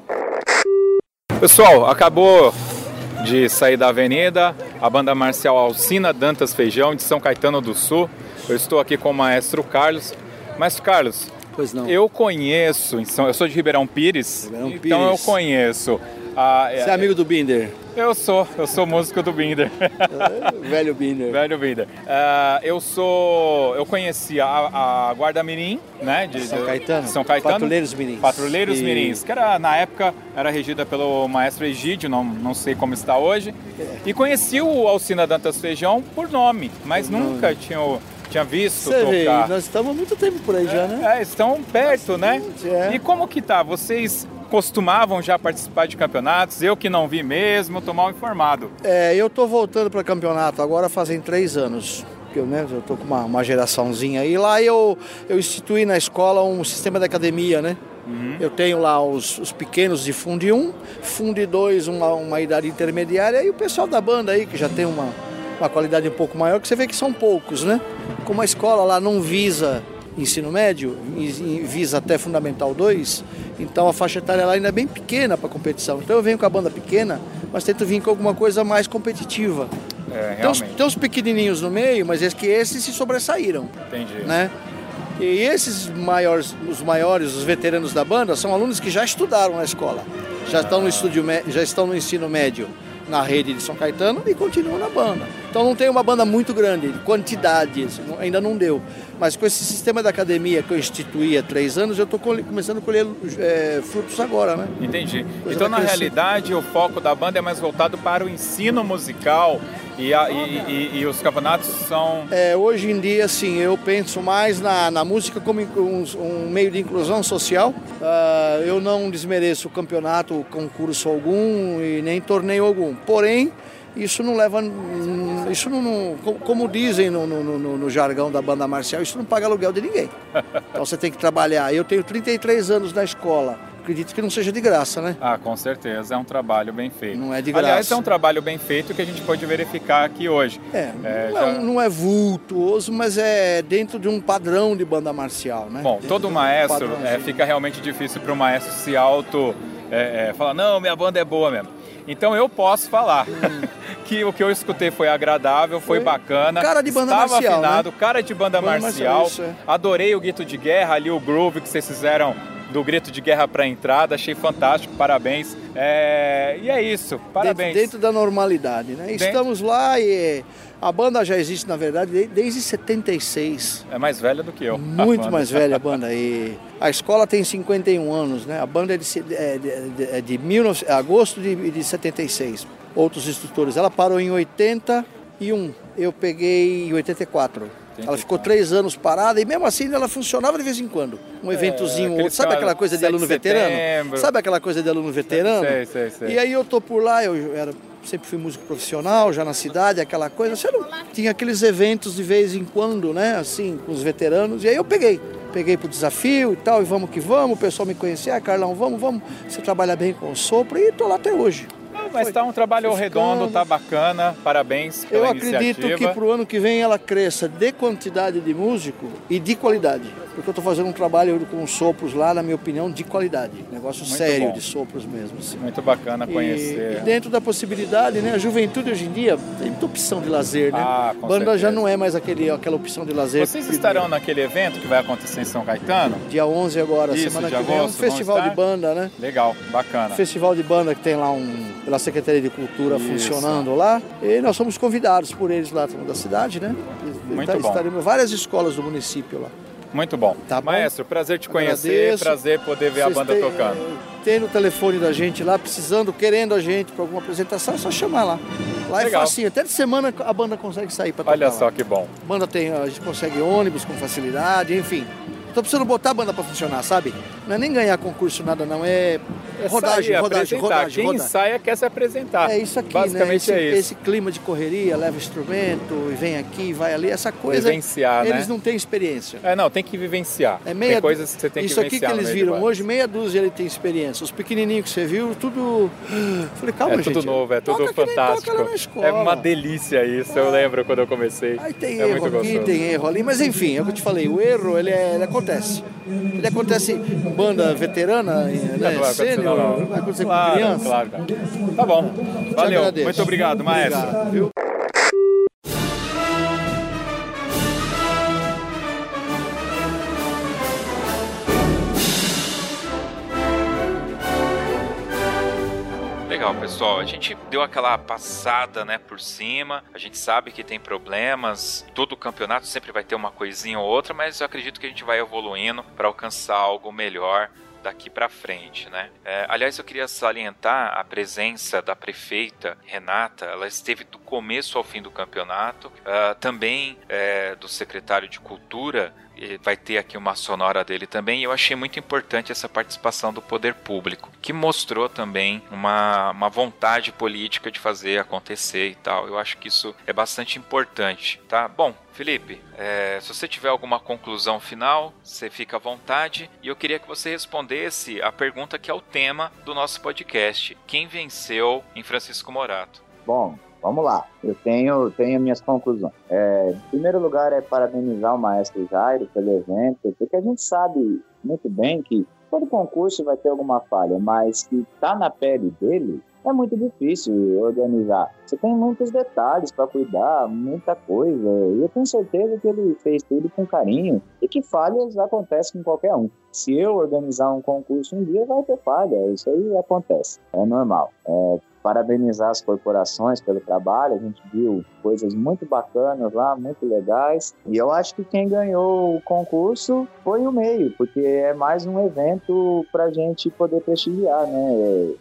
Pessoal, acabou de sair da avenida, a banda marcial Alcina Dantas Feijão, de São Caetano do Sul. Eu estou aqui com o maestro Carlos. Maestro Carlos, Pois não. eu conheço, eu sou de Ribeirão Pires, Ribeirão então Pires. eu conheço. A, Você é amigo do Binder? Eu sou, eu sou músico do Binder. Velho Binder. Velho Binder. Uh, eu sou, eu conheci a, a Guarda Mirim, né? De, São Caetano. São Caetano. Patrulheiros Mirins. Patrulheiros e... Mirins, que era, na época, era regida pelo maestro Egídio, não, não sei como está hoje. E conheci o Alcina Dantas Feijão por nome, mas por nunca nome. tinha tinha visto Você tocar. Vê, nós estamos há muito tempo por aí é, já, né? É, estão perto, né? É. E como que tá? Vocês costumavam já participar de campeonatos? Eu que não vi mesmo, tô mal informado. É, eu tô voltando para campeonato agora fazem três anos. Eu, né, eu tô com uma, uma geraçãozinha aí. Lá eu, eu instituí na escola um sistema de academia, né? Uhum. Eu tenho lá os, os, pequenos de Fundo 1, Fundo 2, uma, uma idade intermediária, e o pessoal da banda aí, que já tem uma, uma qualidade um pouco maior, que você vê que são poucos, né? Como a escola lá não visa ensino médio, visa até Fundamental 2, então a faixa etária lá ainda é bem pequena para competição. Então eu venho com a banda pequena, mas tento vir com alguma coisa mais competitiva. É, tem, uns, tem uns pequenininhos no meio, mas é que esses se sobressaíram. Entendi. Né? E esses maiores, os maiores, os veteranos da banda, são alunos que já estudaram na escola, já estão no, ah. estúdio, já estão no ensino médio na rede de São Caetano e continuam na banda. Então não tem uma banda muito grande, quantidade, ainda não deu. Mas com esse sistema da academia que eu instituí há três anos, eu estou começando a colher é, frutos agora, né? Entendi. Coisa então, na realidade, o foco da banda é mais voltado para o ensino musical e, a, e, e, e, os campeonatos são. É, hoje em dia, sim, eu penso mais na, na música como um, um meio de inclusão social. Uh, eu não desmereço campeonato, concurso algum e nem torneio algum. Porém, isso não leva. Isso não. não como dizem no, no, no, no, jargão da banda marcial, isso não paga aluguel de ninguém. Então você tem que trabalhar. Eu tenho 33 anos na escola acredito que não seja de graça, né? Ah, com certeza. É um trabalho bem feito. Não é de graça. Aliás, é um trabalho bem feito que a gente pode verificar aqui hoje. É, é não, já... é, não, é vultuoso, mas é dentro de um padrão de banda marcial, né? Bom, dentro todo maestro, um é, fica realmente difícil para o maestro se auto... É, é, falar, não, minha banda é boa mesmo. Então eu posso falar hum. que o que eu escutei foi agradável, foi, foi bacana. Cara de banda estava marcial. afinado, né? cara de banda, banda marcial. marcial é. Adorei o grito de guerra ali, o groove que vocês fizeram do grito de guerra para entrada, achei fantástico, parabéns. É... E é isso, parabéns. Dentro, dentro da normalidade, né? Dentro... Estamos lá e a banda já existe, na verdade, desde 76. É mais velha do que eu. Muito mais velha a banda. E a escola tem 51 anos, né? A banda é de, é de, é de 19, é agosto de, de 76. Outros instrutores. Ela parou em 81. Eu peguei em 84. Ela ficou três anos parada e mesmo assim ela funcionava de vez em quando. Um é, eventozinho, outro. sabe aquela coisa de aluno veterano? Sabe aquela coisa de aluno veterano? Sei, sei, sei. E aí eu tô por lá, eu era, sempre fui músico profissional, já na cidade, aquela coisa. Você não tinha aqueles eventos de vez em quando, né? Assim, com os veteranos. E aí eu peguei. Peguei pro desafio e tal, e vamos que vamos. O pessoal me conhecia, ah, Carlão, vamos, vamos. Você trabalha bem com o sopro e tô lá até hoje. Mas está um trabalho redondo, está bacana, parabéns pela Eu acredito iniciativa. que para o ano que vem ela cresça de quantidade de músico e de qualidade. Porque eu estou fazendo um trabalho com sopros lá, na minha opinião, de qualidade. Negócio Muito sério bom. de sopros mesmo. Assim. Muito bacana conhecer. E, e, dentro da possibilidade, né? A juventude hoje em dia tem muita opção de lazer, né? Ah, Banda certeza. já não é mais aquele, aquela opção de lazer. Vocês estarão naquele evento que vai acontecer em São Caetano? Dia 11 agora, Isso, semana que vem. é um festival de banda, né? Legal, bacana. Festival de banda que tem lá um, pela Secretaria de Cultura Isso. funcionando lá. E nós somos convidados por eles lá da cidade, né? Muito tá, bom. Estaremos várias escolas do município lá. Muito bom. Tá bom? Maestro, prazer te conhecer, Agradeço. prazer poder ver Vocês a banda tocando. Tem no telefone da gente lá, precisando, querendo a gente para alguma apresentação, é só chamar lá. Lá é Legal. é facinho, até de semana a banda consegue sair para tocar. Olha só lá. que bom. A banda tem, a gente consegue ônibus com facilidade, enfim. Tô precisando botar a banda para funcionar, sabe? Não é nem ganhar concurso, nada não, é, é rodagem, é rodagem, rodagem. Quem rodagem. ensaia quer se apresentar. É isso aqui, né? Basicamente né? Esse, é isso. esse clima de correria, leva instrumento e vem aqui, vai ali, essa coisa. Vivenciar, Eles né? não têm experiência. É, não, tem que vivenciar. É meia, tem coisas que você tem que Isso aqui que eles viram hoje, meia dúzia ele tem experiência. Os pequenininhos que você viu, tudo... Falei, calma, é gente. É tudo novo, é tudo fantástico. É uma delícia isso, eu lembro quando eu comecei. Aí tem é erro aqui, tem erro ali, mas enfim, é o que eu te falei, o erro, ele, é, ele acontece. Ele acontece em banda veterana, né, não sênior, vai acontecer claro, com criança. Claro, cara. Tá bom. Valeu. Muito obrigado, maestro. Obrigado, Legal, pessoal. A gente deu aquela passada, né, por cima. A gente sabe que tem problemas. Todo campeonato sempre vai ter uma coisinha ou outra, mas eu acredito que a gente vai evoluindo para alcançar algo melhor daqui para frente, né? É, aliás, eu queria salientar a presença da prefeita Renata. Ela esteve do começo ao fim do campeonato. Uh, também é, do secretário de Cultura vai ter aqui uma sonora dele também. E eu achei muito importante essa participação do poder público, que mostrou também uma, uma vontade política de fazer acontecer e tal. Eu acho que isso é bastante importante, tá? Bom, Felipe, é, se você tiver alguma conclusão final, você fica à vontade. E eu queria que você respondesse a pergunta que é o tema do nosso podcast: Quem venceu em Francisco Morato? Bom, Vamos lá, eu tenho, tenho minhas conclusões. É, em primeiro lugar, é parabenizar o maestro Jairo pelo evento, porque a gente sabe muito bem que todo concurso vai ter alguma falha, mas que está na pele dele, é muito difícil organizar. Você tem muitos detalhes para cuidar, muita coisa. E eu tenho certeza que ele fez tudo com carinho e que falhas acontecem com qualquer um. Se eu organizar um concurso um dia, vai ter falha. Isso aí acontece, é normal. É, parabenizar as corporações pelo trabalho. A gente viu coisas muito bacanas lá, muito legais. E eu acho que quem ganhou o concurso foi o meio, porque é mais um evento para a gente poder prestigiar, né?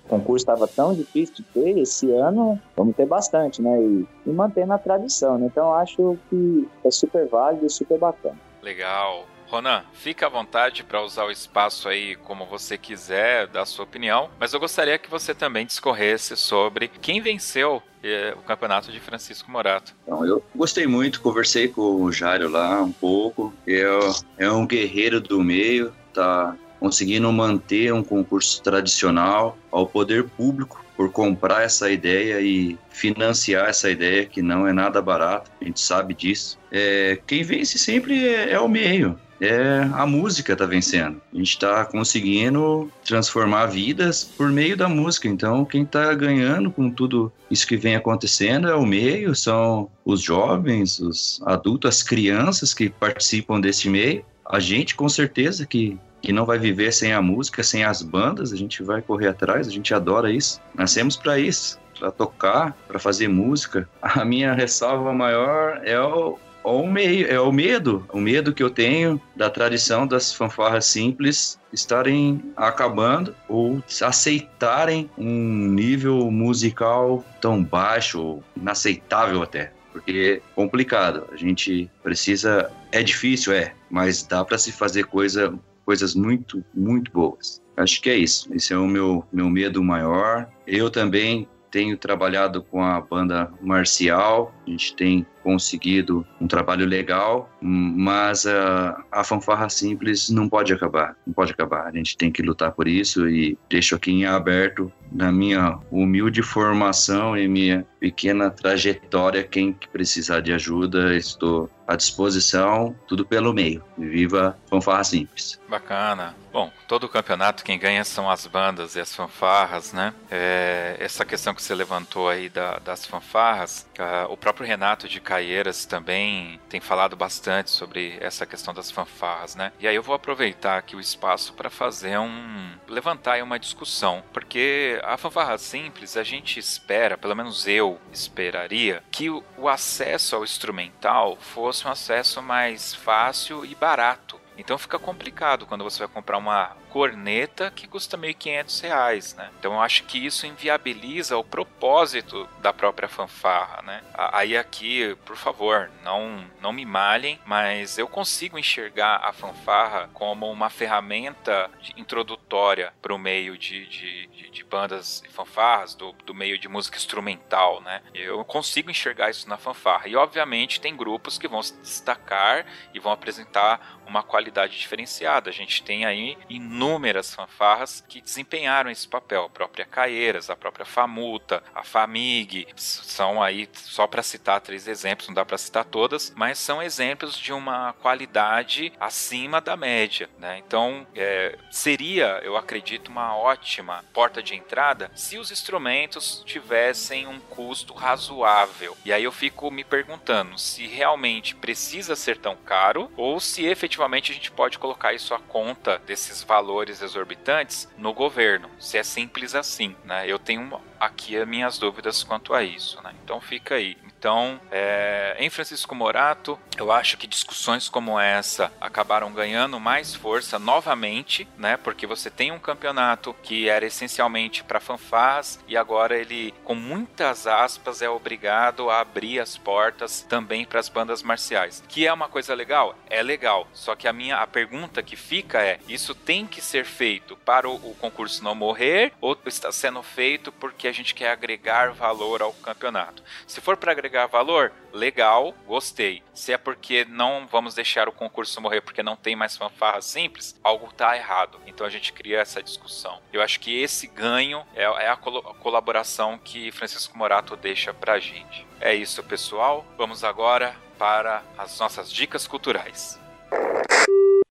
O concurso estava tão difícil de ter, esse ano vamos ter bastante, né? E, e mantendo a tradição, né? Então acho que é super válido e super bacana. Legal. Ronan, fica à vontade para usar o espaço aí como você quiser, dar sua opinião, mas eu gostaria que você também discorresse sobre quem venceu eh, o campeonato de Francisco Morato. Então, eu gostei muito, conversei com o Jário lá um pouco. Eu, é um guerreiro do meio, tá conseguindo manter um concurso tradicional ao poder público por comprar essa ideia e financiar essa ideia que não é nada barato, a gente sabe disso. É, quem vence sempre é, é o meio é a música tá vencendo. A gente está conseguindo transformar vidas por meio da música. Então, quem está ganhando com tudo isso que vem acontecendo é o meio, são os jovens, os adultos, as crianças que participam desse meio. A gente, com certeza, que que não vai viver sem a música, sem as bandas, a gente vai correr atrás, a gente adora isso. Nascemos para isso, para tocar, para fazer música. A minha ressalva maior é o, o meio, é o medo, o medo que eu tenho da tradição das fanfarras simples estarem acabando ou aceitarem um nível musical tão baixo, inaceitável até. Porque é complicado, a gente precisa, é difícil, é, mas dá para se fazer coisa, coisas muito, muito boas. Acho que é isso. Esse é o meu, meu medo maior. Eu também tenho trabalhado com a banda marcial, a gente tem conseguido um trabalho legal, mas a, a fanfarra simples não pode acabar, não pode acabar. A gente tem que lutar por isso e deixo aqui em aberto, na minha humilde formação e minha pequena trajetória, quem precisar de ajuda, estou à disposição, tudo pelo meio. Viva fanfarra simples. Bacana. Bom, todo campeonato quem ganha são as bandas e as fanfarras, né? É, essa questão que você levantou aí da, das fanfarras, uh, o próprio Renato de Caieiras também tem falado bastante sobre essa questão das fanfarras, né? E aí eu vou aproveitar aqui o espaço para fazer um levantar uma discussão, porque a fanfarra simples a gente espera, pelo menos eu esperaria, que o, o acesso ao instrumental fosse um acesso mais fácil e barato. Então fica complicado quando você vai comprar uma corneta que custa R$ 1.500, né? Então eu acho que isso inviabiliza o propósito da própria fanfarra, né? Aí aqui, por favor, não, não me malhem, mas eu consigo enxergar a fanfarra como uma ferramenta introdutória para o meio de, de, de, de, bandas e fanfarras, do, do meio de música instrumental, né? Eu consigo enxergar isso na fanfarra. E obviamente tem grupos que vão se destacar e vão apresentar uma qualidade diferenciada. A gente tem aí inúmeras fanfarras que desempenharam esse papel. A própria Caeiras, a própria Famuta, a Famig, são aí, só para citar três exemplos, não dá para citar todas, mas são exemplos de uma qualidade acima da média. Né? Então, é, seria, eu acredito, uma ótima porta de entrada se os instrumentos tivessem um custo razoável. E aí eu fico me perguntando se realmente precisa ser tão caro ou se efetivamente a gente pode colocar isso à conta desses valores exorbitantes no governo, se é simples assim, né? Eu tenho aqui as minhas dúvidas quanto a isso, né? Então fica aí. Então, é, em Francisco Morato, eu acho que discussões como essa acabaram ganhando mais força novamente, né? Porque você tem um campeonato que era essencialmente para fanfarras e agora ele, com muitas aspas, é obrigado a abrir as portas também para as bandas marciais. Que é uma coisa legal? É legal. Só que a minha a pergunta que fica é: isso tem que ser feito para o, o concurso não morrer ou está sendo feito porque a gente quer agregar valor ao campeonato? Se for para agregar agregar valor? Legal, gostei. Se é porque não vamos deixar o concurso morrer porque não tem mais fanfarra simples, algo tá errado. Então a gente cria essa discussão. Eu acho que esse ganho é, é a, col a colaboração que Francisco Morato deixa pra gente. É isso, pessoal. Vamos agora para as nossas dicas culturais.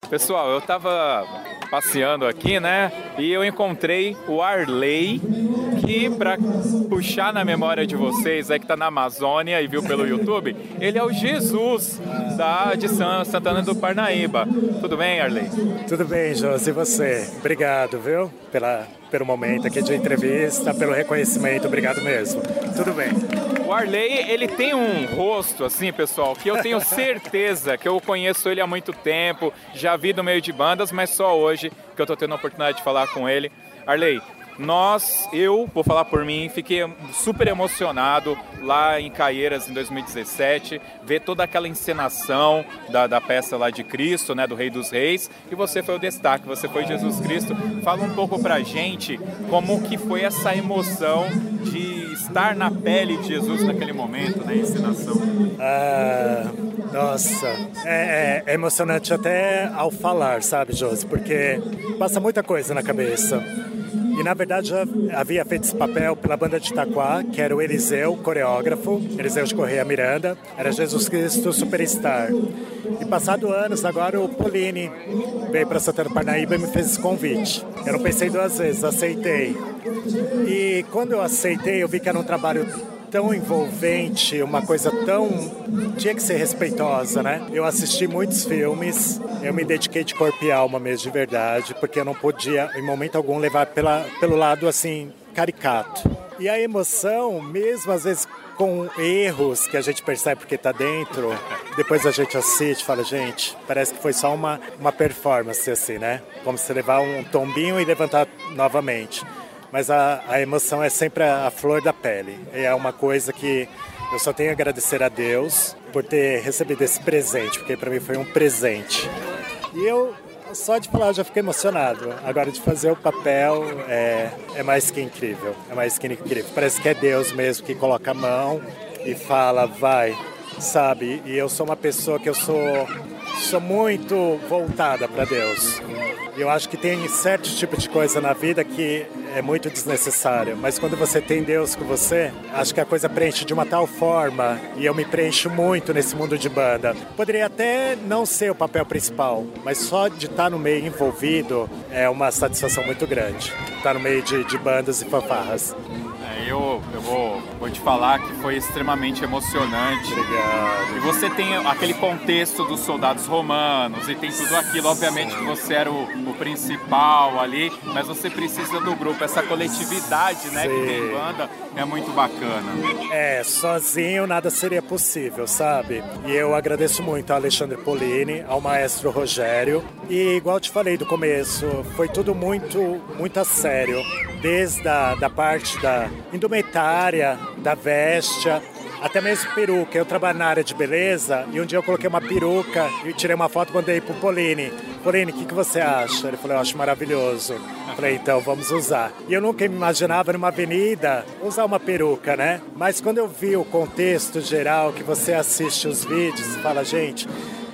Pessoal, eu tava passeando aqui, né? E eu encontrei o Arley que, para puxar na memória de vocês, aí que tá na Amazônia e viu pelo YouTube, ele é o Jesus da, de Santana do Parnaíba. Tudo bem, Arley? Tudo bem, Josi. E você? Obrigado, viu? Pela, pelo momento aqui de entrevista, pelo reconhecimento. Obrigado mesmo. Tudo bem. O Arley, ele tem um rosto, assim, pessoal, que eu tenho certeza que eu conheço ele há muito tempo, já vi no meio de bandas, mas só hoje que eu tô tendo a oportunidade de falar com ele. Arley, nós, eu, vou falar por mim, fiquei super emocionado lá em Caieiras em 2017, ver toda aquela encenação da, da peça lá de Cristo, né, do Rei dos Reis, e você foi o destaque, você foi Jesus Cristo. Fala um pouco pra gente como que foi essa emoção de estar na pele de Jesus naquele momento, na encenação. Ah, nossa, é, é emocionante até ao falar, sabe, Josi? Porque passa muita coisa na cabeça. E na verdade já havia feito esse papel pela banda de Itaquá, que era o Eliseu, coreógrafo, Eliseu de Correia Miranda, era Jesus Cristo Superstar. E passado anos, agora o Polini veio para Santana Parnaíba e me fez esse convite. Eu não pensei duas vezes, aceitei. E quando eu aceitei, eu vi que era um trabalho tão envolvente, uma coisa tão. tinha que ser respeitosa, né? Eu assisti muitos filmes, eu me dediquei de corpo e alma mesmo, de verdade, porque eu não podia, em momento algum, levar pela, pelo lado assim, caricato. E a emoção, mesmo às vezes com erros que a gente percebe porque está dentro, depois a gente assiste e fala, gente, parece que foi só uma, uma performance assim, né? Como se levar um tombinho e levantar novamente mas a, a emoção é sempre a, a flor da pele. É uma coisa que eu só tenho a agradecer a Deus por ter recebido esse presente, porque para mim foi um presente. E eu, só de falar, já fiquei emocionado. Agora, de fazer o papel é, é mais que incrível. É mais que incrível. Parece que é Deus mesmo que coloca a mão e fala, vai, sabe? E eu sou uma pessoa que eu sou, sou muito voltada para Deus. Eu acho que tem certo tipo de coisa na vida que é muito desnecessária, mas quando você tem Deus com você, acho que a coisa preenche de uma tal forma e eu me preencho muito nesse mundo de banda. Poderia até não ser o papel principal, mas só de estar no meio envolvido é uma satisfação muito grande. Estar no meio de, de bandas e fanfarras. Eu, eu vou, vou te falar que foi extremamente emocionante. Obrigado. E você tem aquele contexto dos soldados romanos e tem tudo aquilo. Obviamente que você era o, o principal ali, mas você precisa do grupo. Essa coletividade né, que tem banda é muito bacana. É, sozinho nada seria possível, sabe? E eu agradeço muito a Alexandre Polini, ao maestro Rogério. E igual te falei do começo, foi tudo muito, muito a sério. Desde a da parte da indumentária, da vestia, até mesmo peruca. Eu trabalho na área de beleza e um dia eu coloquei uma peruca e tirei uma foto e mandei pro Polini. Polini, o que, que você acha? Ele falou, eu acho maravilhoso. Eu falei, então vamos usar. E eu nunca me imaginava numa avenida usar uma peruca, né? Mas quando eu vi o contexto geral, que você assiste os vídeos, fala, gente,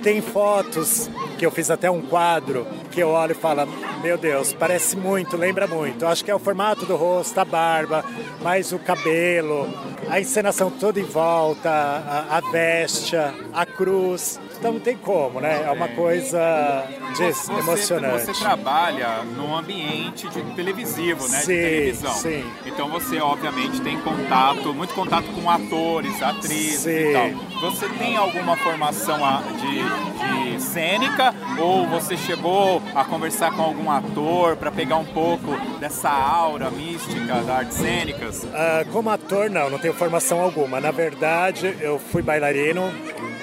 tem fotos que eu fiz até um quadro que eu olho e falo, meu Deus, parece muito, lembra muito. Eu acho que é o formato do rosto, a barba, mais o cabelo, a encenação toda em volta, a, a veste, a cruz. Então não tem como, né? É uma coisa você, emocionante. Você trabalha num ambiente de televisivo, né? Sim, de televisão. sim. Então você, obviamente, tem contato, muito contato com atores, atrizes Sim. e tal. Você tem alguma formação de, de cênica ou você chegou a conversar com algum ator para pegar um pouco dessa aura mística das artes cênicas? Ah, como ator, não, não tenho formação alguma. Na verdade, eu fui bailarino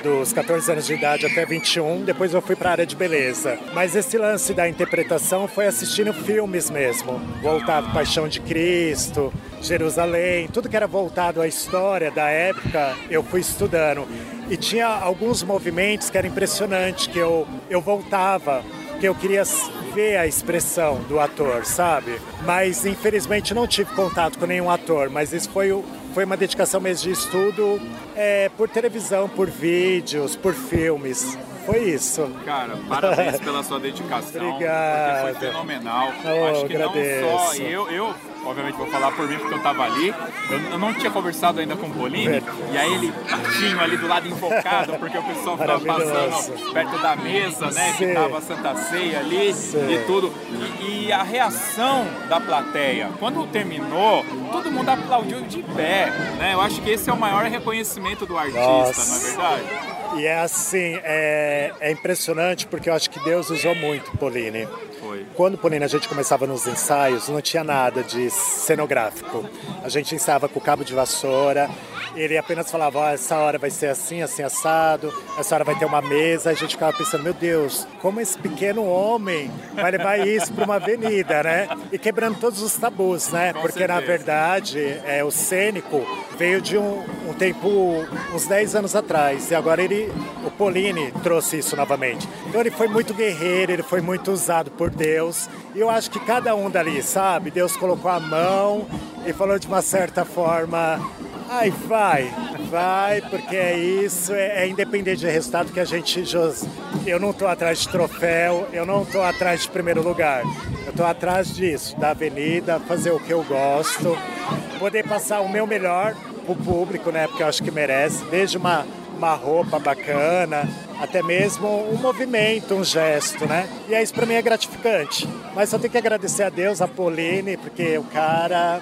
dos 14 anos de idade até 21, depois eu fui para a área de beleza. Mas esse lance da interpretação foi assistindo filmes mesmo, voltado Paixão de Cristo, Jerusalém, tudo que era voltado à história da época, eu fui estudando. E tinha alguns movimentos que era impressionante, que eu, eu voltava, que eu queria ver a expressão do ator, sabe? Mas infelizmente não tive contato com nenhum ator, mas isso foi, o- foi uma dedicação mesmo de estudo é, por televisão, por vídeos, por filmes. Foi isso. Cara, parabéns pela sua dedicação. Obrigado. Porque foi fenomenal. Oh, Acho que agradeço. não só eu, eu obviamente vou falar por mim porque eu tava ali. Eu, eu não tinha conversado ainda com o Polini, e aí ele batinho ali do lado invocado, porque o pessoal ficava passando perto da mesa, né? Que Sim. tava a Santa Ceia ali Sim. e tudo. E, e a reação da plateia, quando terminou, todo mundo aplaudiu de pé, né? Eu acho que esse é o maior reconhecimento do artista, Nossa. não é verdade? E é assim, é, é impressionante porque eu acho que Deus usou muito Pauline. Foi. Quando Pauline a gente começava nos ensaios, não tinha nada de cenográfico. A gente ensaiava com cabo de vassoura, ele apenas falava, ó, essa hora vai ser assim, assim, assado, essa hora vai ter uma mesa, a gente ficava pensando, meu Deus, como esse pequeno homem vai levar isso para uma avenida, né? E quebrando todos os tabus, né? Porque na verdade, é, o cênico veio de um, um tempo, uns 10 anos atrás, e agora ele, o Pauline trouxe isso novamente. Então ele foi muito guerreiro, ele foi muito usado por Deus, e eu acho que cada um dali, sabe? Deus colocou a mão e falou de uma certa forma, Ai, vai, vai, porque é isso, é, é independente de resultado que a gente. Eu não tô atrás de troféu, eu não tô atrás de primeiro lugar. Eu tô atrás disso, da avenida, fazer o que eu gosto, poder passar o meu melhor pro público, né? Porque eu acho que merece, desde uma, uma roupa bacana, até mesmo um movimento, um gesto, né? E é isso pra mim é gratificante. Mas só tenho que agradecer a Deus, a Pauline, porque o cara.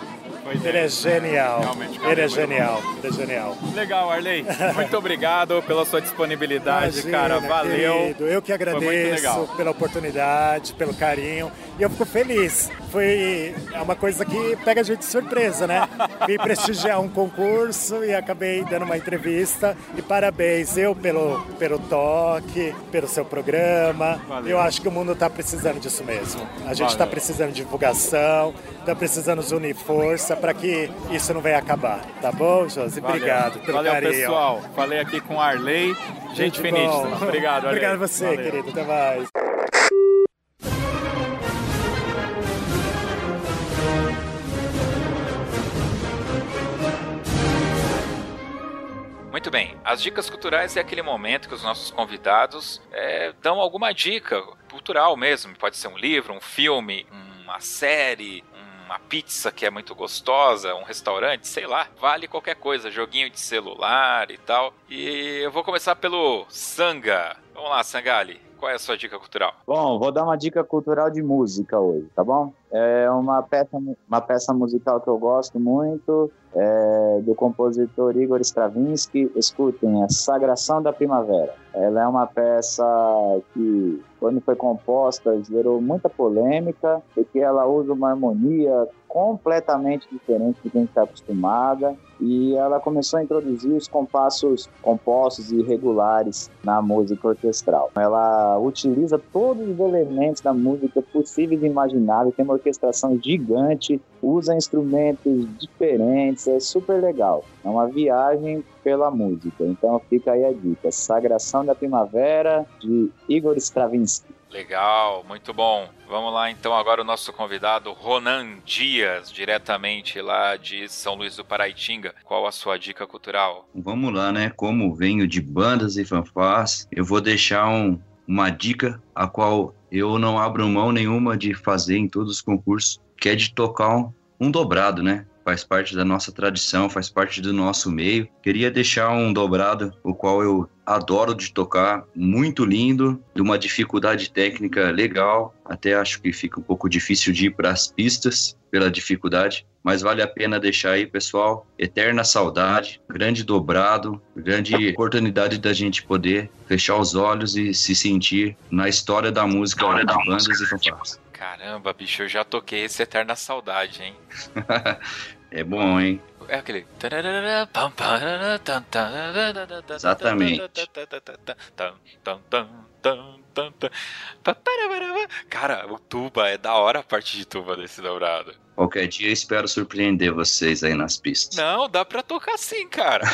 Ele é genial. Realmente, cara, Ele é é genial. Ele é genial. Legal, Arley. Muito obrigado pela sua disponibilidade, Imagina, cara. Valeu. querido. Eu que agradeço pela oportunidade, pelo carinho. E eu fico feliz. Foi é uma coisa que pega a gente de surpresa, né? Vim prestigiar um concurso e acabei dando uma entrevista. E parabéns, eu pelo, pelo toque, pelo seu programa. Valeu. Eu acho que o mundo está precisando disso mesmo. A gente está precisando de divulgação, está precisando unir força para que isso não venha acabar. Tá bom, Josi? Obrigado pelo Valeu, carinho. pessoal. Falei aqui com Arley. Gente bom. Obrigado, Arley. Obrigado a você, Valeu. querido. Até mais. Muito bem, as dicas culturais é aquele momento que os nossos convidados é, dão alguma dica cultural mesmo. Pode ser um livro, um filme, uma série, uma pizza que é muito gostosa, um restaurante, sei lá. Vale qualquer coisa, joguinho de celular e tal. E eu vou começar pelo Sanga. Vamos lá, Sangali. Qual é a sua dica cultural? Bom, vou dar uma dica cultural de música hoje, tá bom? É uma peça, uma peça musical que eu gosto muito, é do compositor Igor Stravinsky. Escutem, é Sagração da Primavera. Ela é uma peça que, quando foi composta, gerou muita polêmica, porque ela usa uma harmonia completamente diferente do que a gente está acostumada, e ela começou a introduzir os compassos compostos e regulares na música orquestral. Ela utiliza todos os elementos da música possíveis e imagináveis, tem uma orquestração gigante, usa instrumentos diferentes, é super legal. É uma viagem pela música. Então fica aí a dica: Sagração da Primavera, de Igor Stravinsky. Legal, muito bom. Vamos lá então agora o nosso convidado Ronan Dias, diretamente lá de São Luís do Paraitinga. Qual a sua dica cultural? Vamos lá, né? Como venho de bandas e fanfás, eu vou deixar um, uma dica a qual eu não abro mão nenhuma de fazer em todos os concursos, que é de tocar um, um dobrado, né? Faz parte da nossa tradição, faz parte do nosso meio. Queria deixar um dobrado, o qual eu adoro de tocar, muito lindo, de uma dificuldade técnica legal. Até acho que fica um pouco difícil de ir para as pistas pela dificuldade, mas vale a pena deixar aí, pessoal. Eterna saudade, grande dobrado, grande oportunidade da gente poder fechar os olhos e se sentir na história da música de bandas e fanfarras. Caramba, bicho, eu já toquei esse Eterna Saudade, hein? é bom, hein? É aquele. Exatamente. Cara, o tuba é da hora a parte de tuba desse dobrado. Qualquer dia eu espero surpreender vocês aí nas pistas. Não, dá pra tocar sim, cara.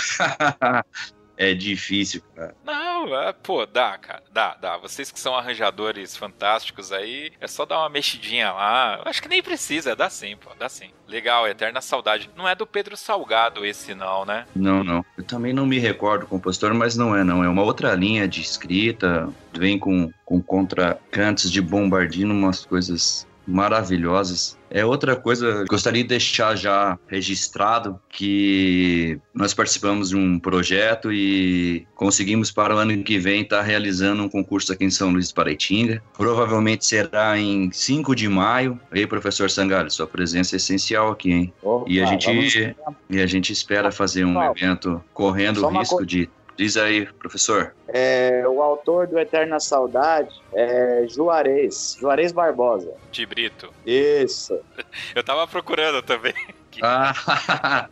É difícil, cara. Não, é, pô, dá, cara. Dá, dá. Vocês que são arranjadores fantásticos aí, é só dar uma mexidinha lá. Acho que nem precisa, dá sim, pô, dá sim. Legal, Eterna Saudade. Não é do Pedro Salgado esse não, né? Não, não. Eu também não me recordo o compositor, mas não é, não. É uma outra linha de escrita. Vem com, com contracantes de bombardino, umas coisas maravilhosas. É outra coisa, gostaria de deixar já registrado que nós participamos de um projeto e conseguimos para o ano que vem estar realizando um concurso aqui em São Luís de Paraitinga. Provavelmente será em 5 de maio. Ei, professor Sangalho, sua presença é essencial aqui, hein? Opa, e, a gente, e a gente espera fazer um evento correndo o risco de Diz aí, professor. É, o autor do Eterna Saudade é Juarez, Juarez Barbosa. De Brito. Isso. Eu tava procurando também. Ah.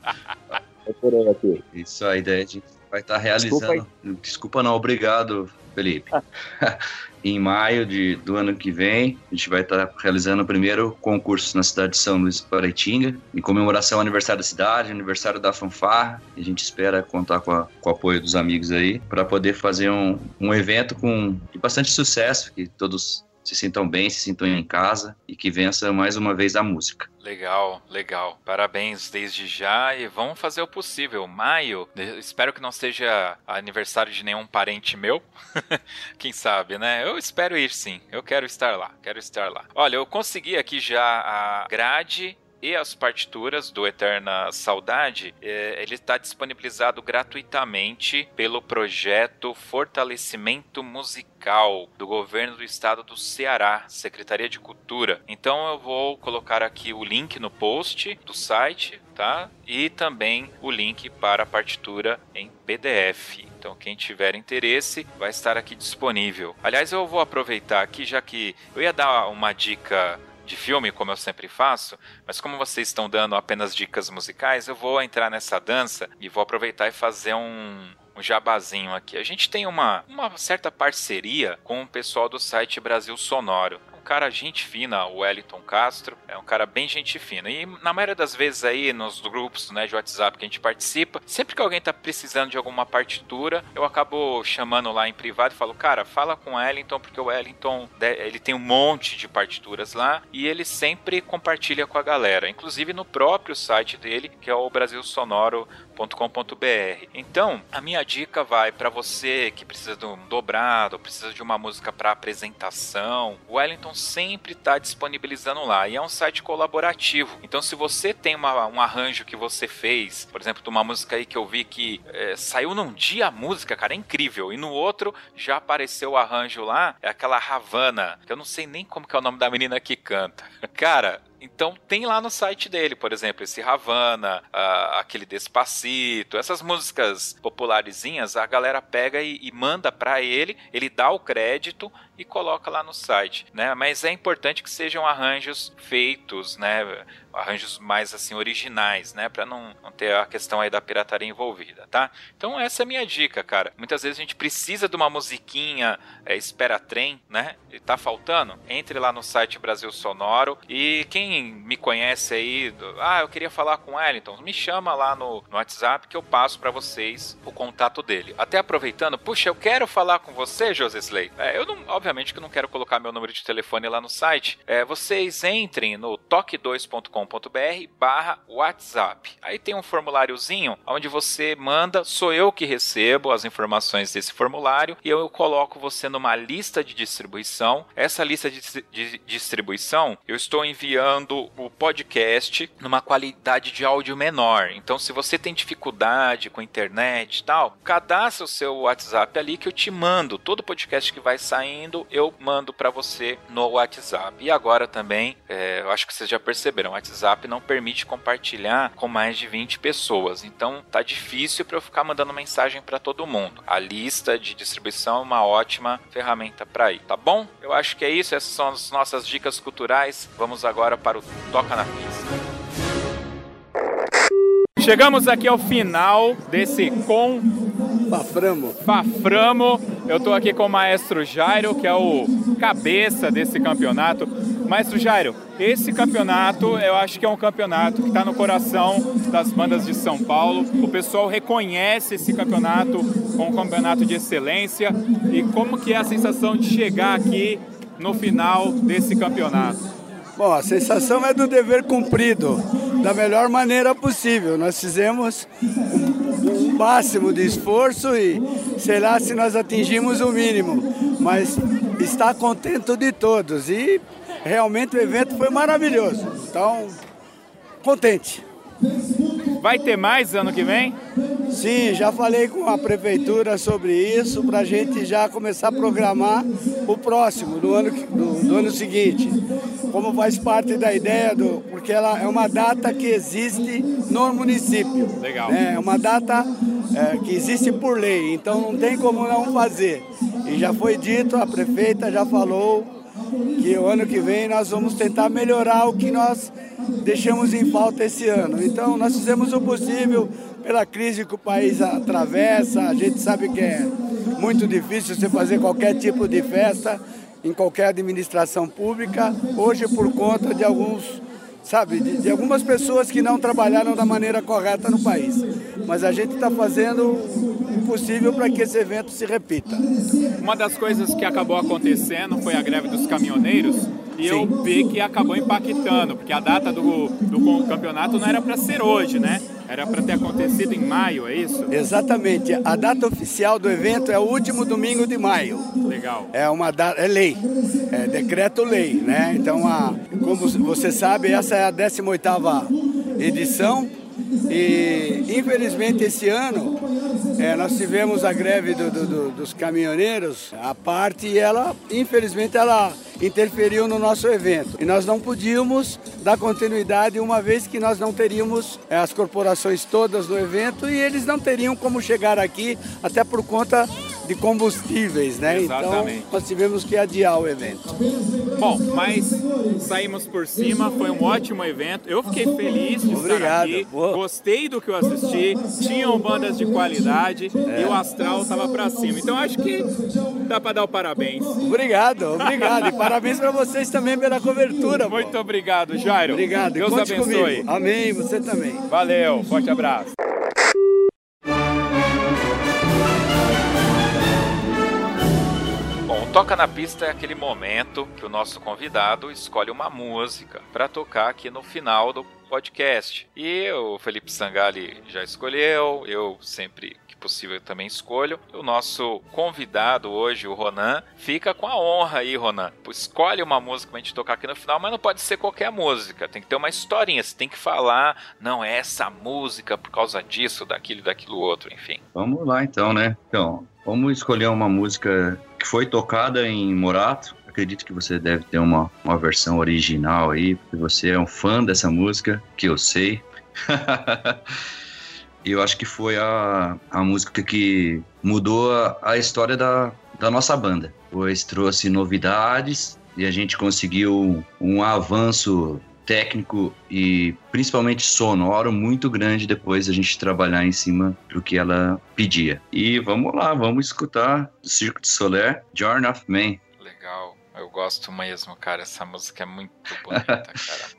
Procurei aqui. Isso, a ideia de vai estar realizando. Desculpa, Desculpa não, obrigado, Felipe. em maio de, do ano que vem, a gente vai estar realizando o primeiro concurso na cidade de São Luís Paraitinga, em comemoração ao aniversário da cidade, aniversário da fanfarra. A gente espera contar com, a, com o apoio dos amigos aí, para poder fazer um, um evento com bastante sucesso, que todos se sintam bem, se sintam em casa e que vença mais uma vez a música. Legal, legal. Parabéns desde já e vamos fazer o possível. Maio, espero que não seja aniversário de nenhum parente meu. Quem sabe, né? Eu espero ir sim. Eu quero estar lá, quero estar lá. Olha, eu consegui aqui já a grade e as partituras do Eterna Saudade, é, ele está disponibilizado gratuitamente pelo projeto Fortalecimento Musical do governo do estado do Ceará, Secretaria de Cultura. Então eu vou colocar aqui o link no post do site, tá? E também o link para a partitura em PDF. Então, quem tiver interesse vai estar aqui disponível. Aliás, eu vou aproveitar aqui, já que eu ia dar uma dica de filme, como eu sempre faço, mas como vocês estão dando apenas dicas musicais, eu vou entrar nessa dança e vou aproveitar e fazer um, um jabazinho aqui. A gente tem uma, uma certa parceria com o pessoal do site Brasil Sonoro cara gente fina, o Wellington Castro. É um cara bem gente fina. E na maioria das vezes aí, nos grupos né, de WhatsApp que a gente participa, sempre que alguém tá precisando de alguma partitura, eu acabo chamando lá em privado e falo, cara, fala com o Wellington, porque o Wellington ele tem um monte de partituras lá e ele sempre compartilha com a galera. Inclusive no próprio site dele, que é o Brasil Sonoro com.br. Então, a minha dica vai para você que precisa de um dobrado, precisa de uma música para apresentação. O Wellington sempre está disponibilizando lá e é um site colaborativo. Então, se você tem uma, um arranjo que você fez, por exemplo, de uma música aí que eu vi que é, saiu num dia a música, cara, é incrível, e no outro já apareceu o arranjo lá, é aquela Havana, que eu não sei nem como que é o nome da menina que canta. Cara, então tem lá no site dele, por exemplo, esse Havana, uh, aquele Despacito, essas músicas popularizinhas, a galera pega e, e manda para ele, ele dá o crédito e coloca lá no site, né? Mas é importante que sejam arranjos feitos, né? Arranjos mais assim originais, né? Para não, não ter a questão aí da pirataria envolvida, tá? Então essa é a minha dica, cara. Muitas vezes a gente precisa de uma musiquinha é, espera trem, né? E tá faltando? Entre lá no site Brasil Sonoro e quem me conhece aí, do, ah, eu queria falar com o Wellington, me chama lá no, no WhatsApp que eu passo para vocês o contato dele. Até aproveitando, puxa, eu quero falar com você, José Slay. É, eu não, obviamente que não quero colocar meu número de telefone lá no site. É, vocês entrem no toque2.com.br barra WhatsApp. Aí tem um formuláriozinho onde você manda, sou eu que recebo as informações desse formulário e eu coloco você numa lista de distribuição. Essa lista de, de distribuição eu estou enviando o podcast numa qualidade de áudio menor. Então, se você tem dificuldade com internet e tal, cadastra o seu WhatsApp ali que eu te mando. Todo podcast que vai saindo, eu mando para você no WhatsApp. E agora também, é, eu acho que vocês já perceberam, o WhatsApp não permite compartilhar com mais de 20 pessoas. Então, tá difícil para eu ficar mandando mensagem para todo mundo. A lista de distribuição é uma ótima ferramenta para ir, tá bom? Eu acho que é isso, essas são as nossas dicas culturais. Vamos agora para o Toca na Pista. Chegamos aqui ao final desse com Faframo. Faframo. Eu estou aqui com o maestro Jairo, que é o cabeça desse campeonato. Maestro Jairo, esse campeonato eu acho que é um campeonato que está no coração das bandas de São Paulo. O pessoal reconhece esse campeonato como um campeonato de excelência. E como que é a sensação de chegar aqui no final desse campeonato? Bom, a sensação é do dever cumprido, da melhor maneira possível. Nós fizemos o máximo de esforço e sei lá se nós atingimos o mínimo, mas está contento de todos e realmente o evento foi maravilhoso. Então, contente. Vai ter mais ano que vem? Sim, já falei com a prefeitura sobre isso para a gente já começar a programar o próximo, do ano, do, do, ano seguinte. Como faz parte da ideia do. Porque ela é uma data que existe no município. Legal. Né? É uma data é, que existe por lei, então não tem como não fazer. E já foi dito, a prefeita já falou que o ano que vem nós vamos tentar melhorar o que nós deixamos em falta esse ano. Então nós fizemos o possível pela crise que o país atravessa, a gente sabe que é muito difícil você fazer qualquer tipo de festa em qualquer administração pública, hoje por conta de alguns sabe, de, de, algumas pessoas que não trabalharam da maneira correta no país. Mas a gente está fazendo o possível para que esse evento se repita. Uma das coisas que acabou acontecendo foi a greve dos caminhoneiros e Sim. eu vi que acabou impactando, porque a data do, do campeonato não era para ser hoje, né? Era para ter acontecido em maio, é isso? Exatamente. A data oficial do evento é o último domingo de maio. Legal. É uma data, é lei, é decreto-lei, né? Então, a, como você sabe, essa é a 18ª edição e infelizmente esse ano é, nós tivemos a greve do, do, do, dos caminhoneiros, a parte e ela, infelizmente, ela interferiu no nosso evento. E nós não podíamos dar continuidade uma vez que nós não teríamos é, as corporações todas no evento e eles não teriam como chegar aqui, até por conta de combustíveis, né? Então, Exatamente. Então nós tivemos que adiar o evento. Bom, mas saímos por cima, foi um ótimo evento. Eu fiquei feliz de Obrigado. estar aqui. Gostei do que eu assisti. Tinham bandas de qualidade é. e o astral estava para cima. Então acho que dá para dar o parabéns. Obrigado, obrigado. E parabéns para vocês também pela cobertura. Muito pô. obrigado, Jairo. Obrigado. Deus Conte abençoe. Comigo. Amém, você também. Valeu, forte abraço. Toca na Pista é aquele momento que o nosso convidado escolhe uma música para tocar aqui no final do podcast. E o Felipe Sangali já escolheu, eu sempre que possível também escolho. O nosso convidado hoje, o Ronan, fica com a honra aí, Ronan. Escolhe uma música pra gente tocar aqui no final, mas não pode ser qualquer música. Tem que ter uma historinha, você tem que falar, não é essa música por causa disso, daquilo, daquilo outro, enfim. Vamos lá então, né? Então, vamos escolher uma música que foi tocada em Morato. Acredito que você deve ter uma, uma versão original aí, porque você é um fã dessa música, que eu sei. Eu acho que foi a, a música que mudou a, a história da, da nossa banda. Pois trouxe novidades e a gente conseguiu um avanço técnico e principalmente sonoro muito grande depois a gente trabalhar em cima do que ela pedia. E vamos lá, vamos escutar Circo de Soler, Journey of Man. Legal. Eu gosto mesmo, cara. Essa música é muito bonita, cara.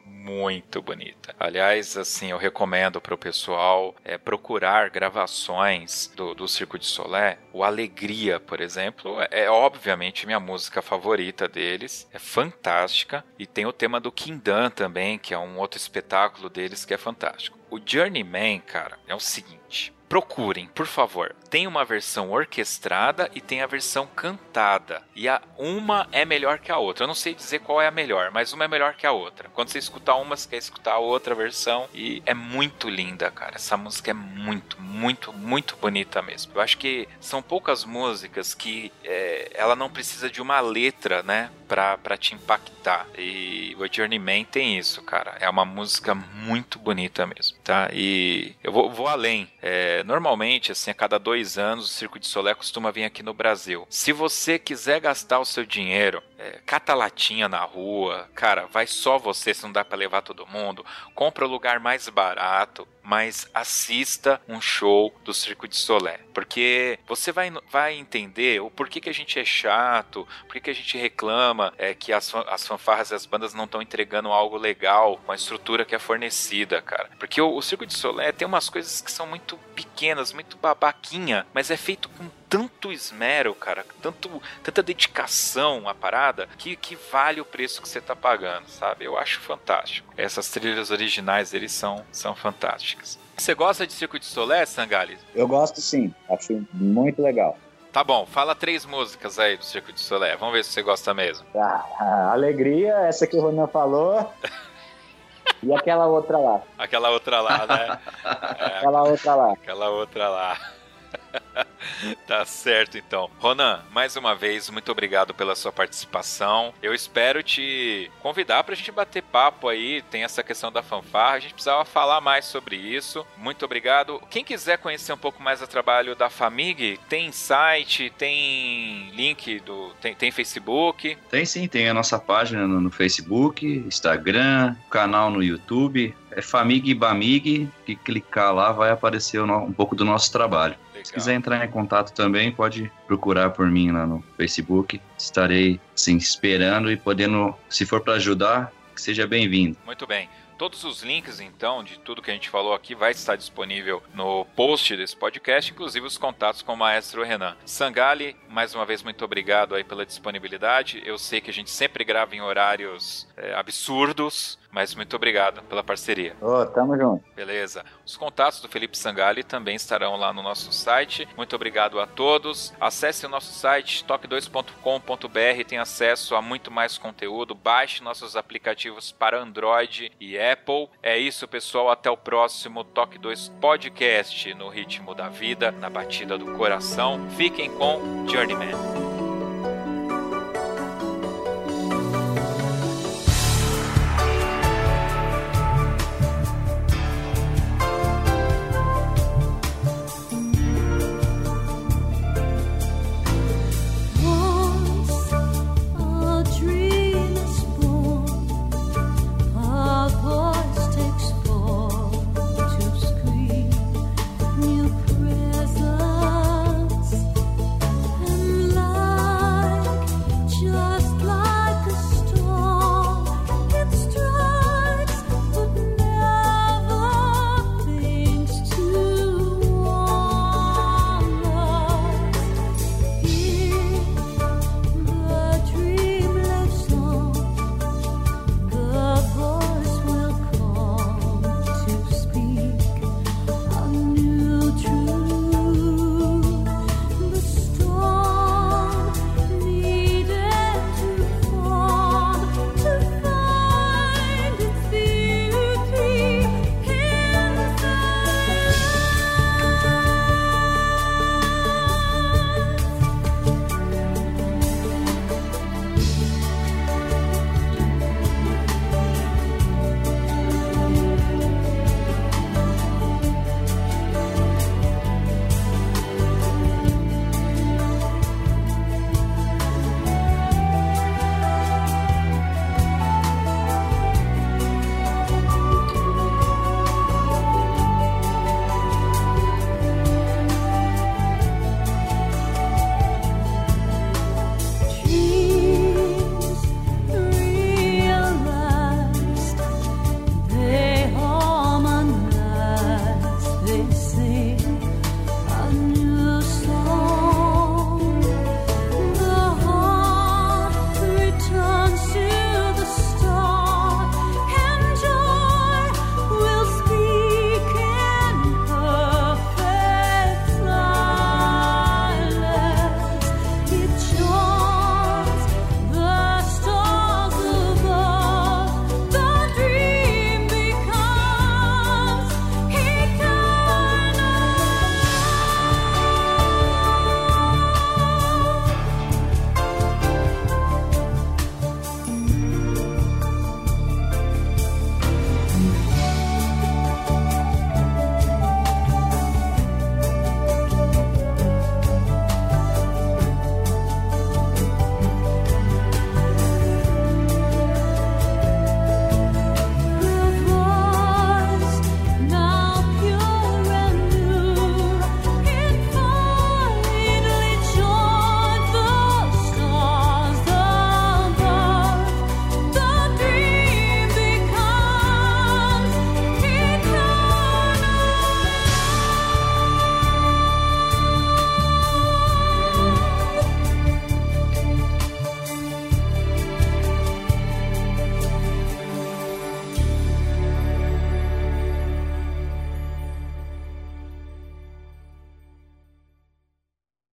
Muito bonita. Aliás, assim, eu recomendo para o pessoal é, procurar gravações do, do Circo de Solé. O Alegria, por exemplo, é, é obviamente minha música favorita deles. É fantástica. E tem o tema do Kindan também, que é um outro espetáculo deles que é fantástico. O Journeyman, cara, é o seguinte procurem, por favor. Tem uma versão orquestrada e tem a versão cantada. E a uma é melhor que a outra. Eu não sei dizer qual é a melhor, mas uma é melhor que a outra. Quando você escutar uma, você quer escutar a outra versão. E é muito linda, cara. Essa música é muito, muito, muito bonita mesmo. Eu acho que são poucas músicas que é, ela não precisa de uma letra, né? Pra, pra te impactar. E o Journeyman tem isso, cara. É uma música muito bonita mesmo, tá? E eu vou, vou além. É, normalmente, assim, a cada dois anos, o Circo de Solé costuma vir aqui no Brasil. Se você quiser gastar o seu dinheiro, é, cata latinha na rua, cara, vai só você se não dá para levar todo mundo. Compra o lugar mais barato, mas assista um show do Circo de Solé. Porque você vai, vai entender o porquê que a gente é chato, porquê que a gente reclama é, que as, as fanfarras e as bandas não estão entregando algo legal com a estrutura que é fornecida, cara. Porque o, o Circo de Solé tem umas coisas que são muito pequenas, muito babaquinha, mas é feito com tanto esmero, cara, tanto, tanta dedicação à parada, que, que vale o preço que você tá pagando, sabe? Eu acho fantástico. Essas trilhas originais eles são, são fantásticas. Você gosta de Circo de Solé, Sangali? Eu gosto sim, acho muito legal. Tá bom, fala três músicas aí do Circo de Solé. Vamos ver se você gosta mesmo. Ah, Alegria, essa que o Ronan falou. e aquela outra lá. Aquela outra lá, né? É, aquela outra lá. Aquela outra lá. tá certo, então. Ronan, mais uma vez, muito obrigado pela sua participação. Eu espero te convidar pra gente bater papo aí. Tem essa questão da fanfarra, a gente precisava falar mais sobre isso. Muito obrigado. Quem quiser conhecer um pouco mais o trabalho da Famig, tem site, tem link do. Tem, tem Facebook? Tem sim, tem a nossa página no, no Facebook, Instagram, canal no YouTube. É Famig Bamig, que clicar lá vai aparecer um pouco do nosso trabalho. Se quiser entrar em contato também, pode procurar por mim lá no Facebook. Estarei, assim, esperando e podendo, se for para ajudar, que seja bem-vindo. Muito bem. Todos os links, então, de tudo que a gente falou aqui vai estar disponível no post desse podcast, inclusive os contatos com o maestro Renan. Sangali, mais uma vez, muito obrigado aí pela disponibilidade. Eu sei que a gente sempre grava em horários é, absurdos, mas muito obrigado pela parceria. Ô, oh, tamo junto. Beleza. Os contatos do Felipe Sangali também estarão lá no nosso site. Muito obrigado a todos. Acesse o nosso site toque2.com.br, tem acesso a muito mais conteúdo. Baixe nossos aplicativos para Android e Apple. É isso, pessoal. Até o próximo Toque 2 Podcast no ritmo da vida, na batida do coração. Fiquem com Journeyman.